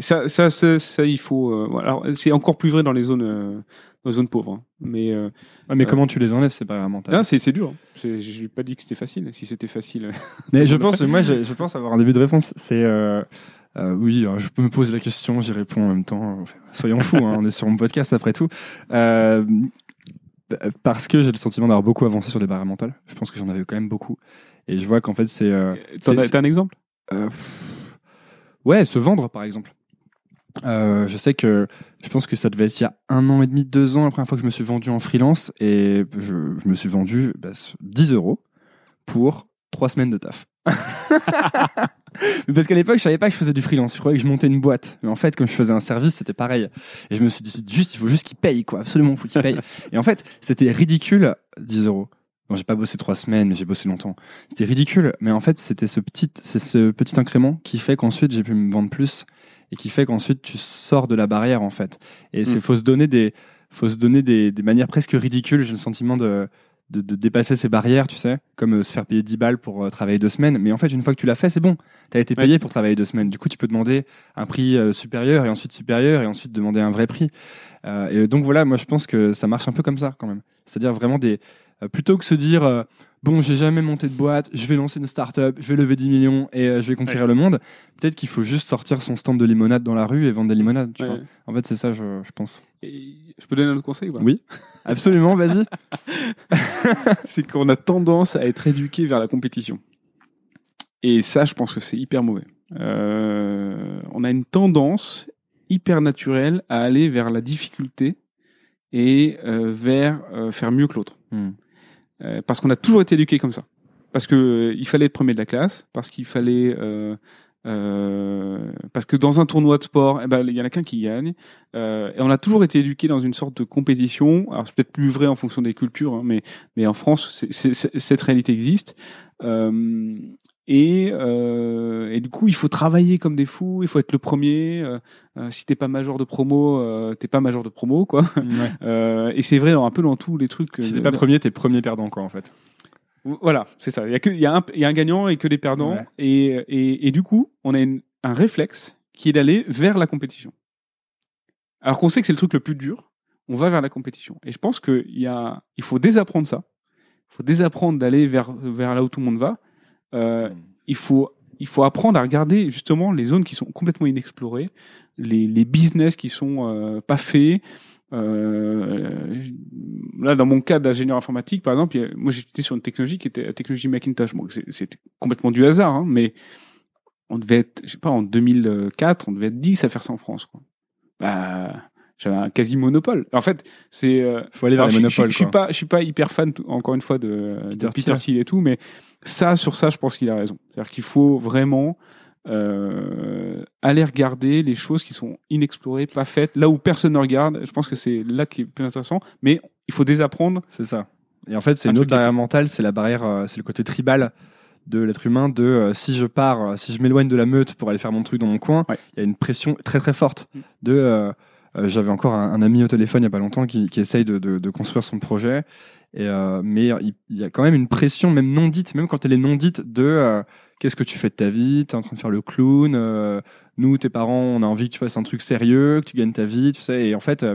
Ça, ça, ça, ça, il faut. Alors, c'est encore plus vrai dans les zones, dans les zones pauvres. hein. Mais Ouais, mais comment tu les enlèves, ces barrières mentales? Là, c'est c'est dur. hein. C'est- Je n'ai pas dit que c'était facile. Si c'était facile, Mais je pense, moi, je, je pense avoir un début de réponse. C'est, euh, oui, je peux me poser la question, j'y réponds en même temps. Soyons fous, hein, on est sur mon podcast après tout. Euh, parce que j'ai le sentiment d'avoir beaucoup avancé sur les barrières mentales. Je pense que j'en avais quand même beaucoup. Et je vois qu'en fait, c'est. Euh, T'as un exemple? Euh, Ouais, se vendre, par exemple. Euh, je sais que je pense que ça devait être il y a un an et demi, deux ans, la première fois que je me suis vendu en freelance et je, je me suis vendu bah, 10 euros pour trois semaines de taf. Parce qu'à l'époque, je savais pas que je faisais du freelance. Je croyais que je montais une boîte. Mais en fait, quand je faisais un service, c'était pareil. Et je me suis dit, juste, il faut juste qu'il paye, quoi. Absolument, il faut qu'il paye. et en fait, c'était ridicule, 10 euros. Bon, j'ai pas bossé trois semaines, mais j'ai bossé longtemps. C'était ridicule. Mais en fait, c'était ce petit, c'est ce petit incrément qui fait qu'ensuite, j'ai pu me vendre plus et qui fait qu'ensuite, tu sors de la barrière, en fait. Et c'est, mm. faut se donner des, faut se donner des, des manières presque ridicules. J'ai le sentiment de, de, de, dépasser ces barrières, tu sais, comme euh, se faire payer 10 balles pour euh, travailler deux semaines. Mais en fait, une fois que tu l'as fait, c'est bon. Tu as été payé pour travailler deux semaines. Du coup, tu peux demander un prix euh, supérieur et ensuite supérieur et ensuite demander un vrai prix. et donc voilà, moi je pense que ça marche un peu comme ça quand même. C'est-à-dire vraiment des... plutôt que se dire bon, j'ai jamais monté de boîte, je vais lancer une start-up, je vais lever 10 millions et je vais conquérir le monde. Peut-être qu'il faut juste sortir son stand de limonade dans la rue et vendre des limonades. Tu vois en fait, c'est ça, je, je pense. je peux donner un autre conseil Oui, absolument, vas-y. c'est qu'on a tendance à être éduqué vers la compétition. Et ça, je pense que c'est hyper mauvais. Euh, on a une tendance hyper naturelle à aller vers la difficulté et euh, vers faire mieux que l'autre. Hmm. Euh, parce qu'on a toujours été éduqué comme ça. Parce que euh, il fallait être premier de la classe, parce qu'il fallait euh, parce que dans un tournoi de sport, eh ben, il y en a qu'un qui gagne. Euh, et on a toujours été éduqué dans une sorte de compétition. Alors c'est peut-être plus vrai en fonction des cultures, hein, mais mais en France, cette réalité existe. Euh, et, euh, et, du coup, il faut travailler comme des fous. Il faut être le premier. Euh, si t'es pas major de promo, euh, t'es pas major de promo, quoi. Euh, et c'est vrai un peu dans tous les trucs. Si t'es pas premier, t'es premier perdant, quoi, en fait. Voilà, c'est ça. Il y a que, il y a un, il y a un gagnant et que des perdants. Et, et, et, du coup, on a un réflexe qui est d'aller vers la compétition. Alors qu'on sait que c'est le truc le plus dur, on va vers la compétition. Et je pense qu'il y a, il faut désapprendre ça. Il faut désapprendre d'aller vers vers là où tout le monde va euh, il faut il faut apprendre à regarder justement les zones qui sont complètement inexplorées, les, les business qui sont euh, pas faits. Euh, là, dans mon cas d'ingénieur informatique, par exemple, moi j'étais sur une technologie qui était la technologie Macintosh. Bon, c'était complètement du hasard, hein, mais on devait être, je sais pas, en 2004, on devait être 10 à faire ça en France. Quoi. Bah, j'avais un quasi monopole. En fait, c'est euh, faut aller vers les monopoles. Je, suis pas, je suis pas hyper fan encore une fois de Peter, de Peter Thiel et tout, mais ça sur ça, je pense qu'il a raison. C'est-à-dire qu'il faut vraiment euh, aller regarder les choses qui sont inexplorées, pas faites, là où personne ne regarde. Je pense que c'est là qui est plus intéressant, mais il faut désapprendre. C'est ça. Et en fait, c'est une autre barrière mentale, c'est la barrière, euh, c'est le côté tribal de l'être humain de euh, si je pars, si je m'éloigne de la meute pour aller faire mon truc dans mon coin, il y a une pression très très forte mm. de j'avais encore un, ami au téléphone il y a pas longtemps qui, qui essaye de, de, de construire son projet. Et, euh, mais il, y a quand même une pression, même non dite, même quand elle est non dite, de euh, qu'est-ce que tu fais de ta vie? T'es en train de faire le clown. nous, tes parents, on a envie que tu fasses un truc sérieux, que tu gagnes ta vie, tu sais. Et en fait,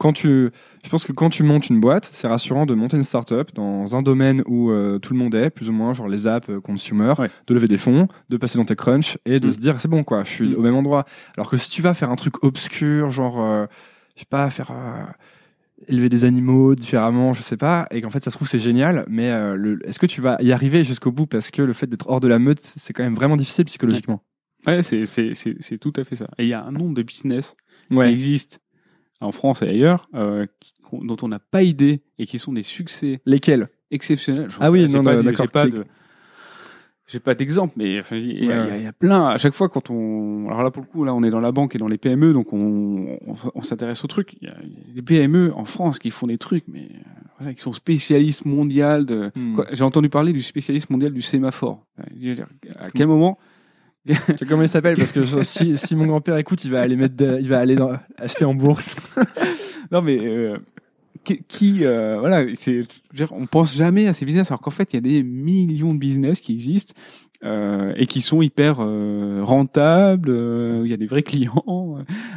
quand tu, je pense que quand tu montes une boîte, c'est rassurant de monter une startup dans un domaine où euh, tout le monde est, plus ou moins, genre les apps, euh, consumer, de lever des fonds, de passer dans tes crunch et de mm. se dire c'est bon quoi, je suis mm. au même endroit. Alors que si tu vas faire un truc obscur, genre, euh, je sais pas, faire élever des animaux différemment, je sais pas, et qu'en fait ça se trouve c'est génial, mais est-ce que tu vas y arriver jusqu'au bout parce que le fait d'être hors de la meute, c'est quand même vraiment difficile psychologiquement? Ouais, c'est c'est tout à fait ça. Et il y a un nombre de business qui existent en France et ailleurs, euh, dont on n'a pas idée et qui sont des succès. Lesquels? Exceptionnels. Ah oui, non, d'accord. J'ai pas de, j'ai pas d'exemple, mais enfin, il y, a plein. À chaque fois, quand on, alors là pour le coup, là, on est dans la banque et dans les PME, donc on, on, s'intéresse aux trucs. Il y, a des PME en France qui font des trucs, mais euh, voilà, qui sont spécialistes mondiales de. Hmm. J'ai entendu parler du spécialiste mondial du sémaphore. À quel moment comment il s'appelle Parce que si, si mon grand-père écoute, il va aller mettre, il va aller dans, acheter en bourse. non mais euh, qui, euh, voilà, c'est, on pense jamais à ces business alors qu'en fait il y a des millions de business qui existent euh, et qui sont hyper euh, rentables. Euh, il y a des vrais clients.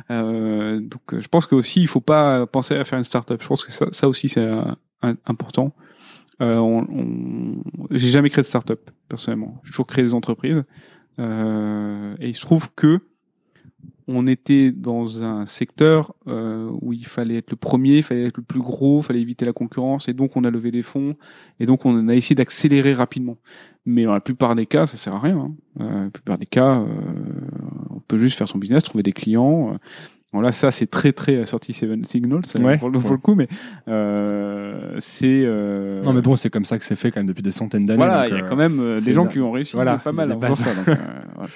donc je pense que aussi il faut pas penser à faire une start-up. Je pense que ça, ça aussi c'est important. On, on... J'ai jamais créé de start-up personnellement. J'ai toujours créé des entreprises. Euh, et il se trouve que on était dans un secteur euh, où il fallait être le premier, il fallait être le plus gros, il fallait éviter la concurrence, et donc on a levé des fonds, et donc on a essayé d'accélérer rapidement. Mais dans la plupart des cas, ça sert à rien. Hein. Euh, la plupart des cas, euh, on peut juste faire son business, trouver des clients. euh. Voilà, ça c'est très très sorti Seven Signals ça, Ouais. pour, le, pour le coup, mais euh, c'est euh, Non, mais bon, c'est comme ça que c'est fait quand même depuis des centaines d'années. voilà, il y a euh, quand même euh, des gens qui ont réussi voilà, pas mal la en faisant base. ça. donc, euh, voilà.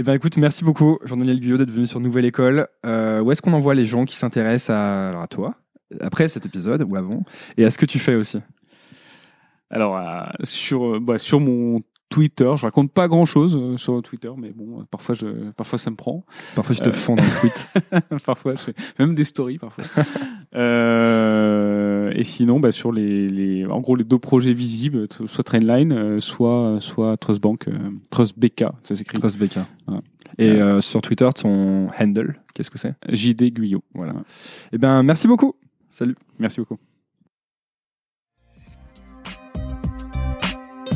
Eh ben écoute, merci beaucoup Jean-Daniel Guyot d'être venu sur Nouvelle École. Euh, où est-ce qu'on envoie les gens qui s'intéressent à toi, après cet épisode ou avant, et à ce que tu fais aussi? Alors euh, sur euh, bah, sur mon Twitter, je raconte pas grand chose sur Twitter, mais bon, euh, parfois je parfois ça me prend. Parfois je te Euh. fonds dans le tweet. parfois, je fais même des stories parfois. euh, et sinon, bah, sur les, les, en gros, les deux projets visibles, soit Trainline, euh, soit, soit Trust Bank, euh, Trust BK, ça s'écrit. Trust Becca. Voilà. Et euh, sur Twitter, ton handle, qu'est-ce que c'est? JD Guyot. Voilà. Eh ben merci beaucoup. Salut. Merci beaucoup.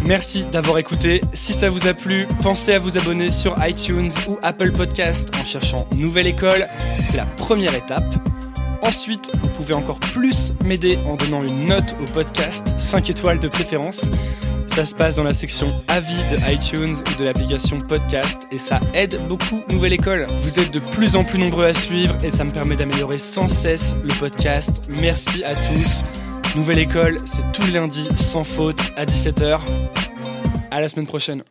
Merci d'avoir écouté. Si ça vous a plu, pensez à vous abonner sur iTunes ou Apple Podcast en cherchant Nouvelle École. C'est la première étape. Ensuite, vous pouvez encore plus m'aider en donnant une note au podcast, 5 étoiles de préférence. Ça se passe dans la section avis de iTunes ou de l'application podcast et ça aide beaucoup Nouvelle École. Vous êtes de plus en plus nombreux à suivre et ça me permet d'améliorer sans cesse le podcast. Merci à tous. Nouvelle École, c'est tous les lundis sans faute à 17h. À la semaine prochaine.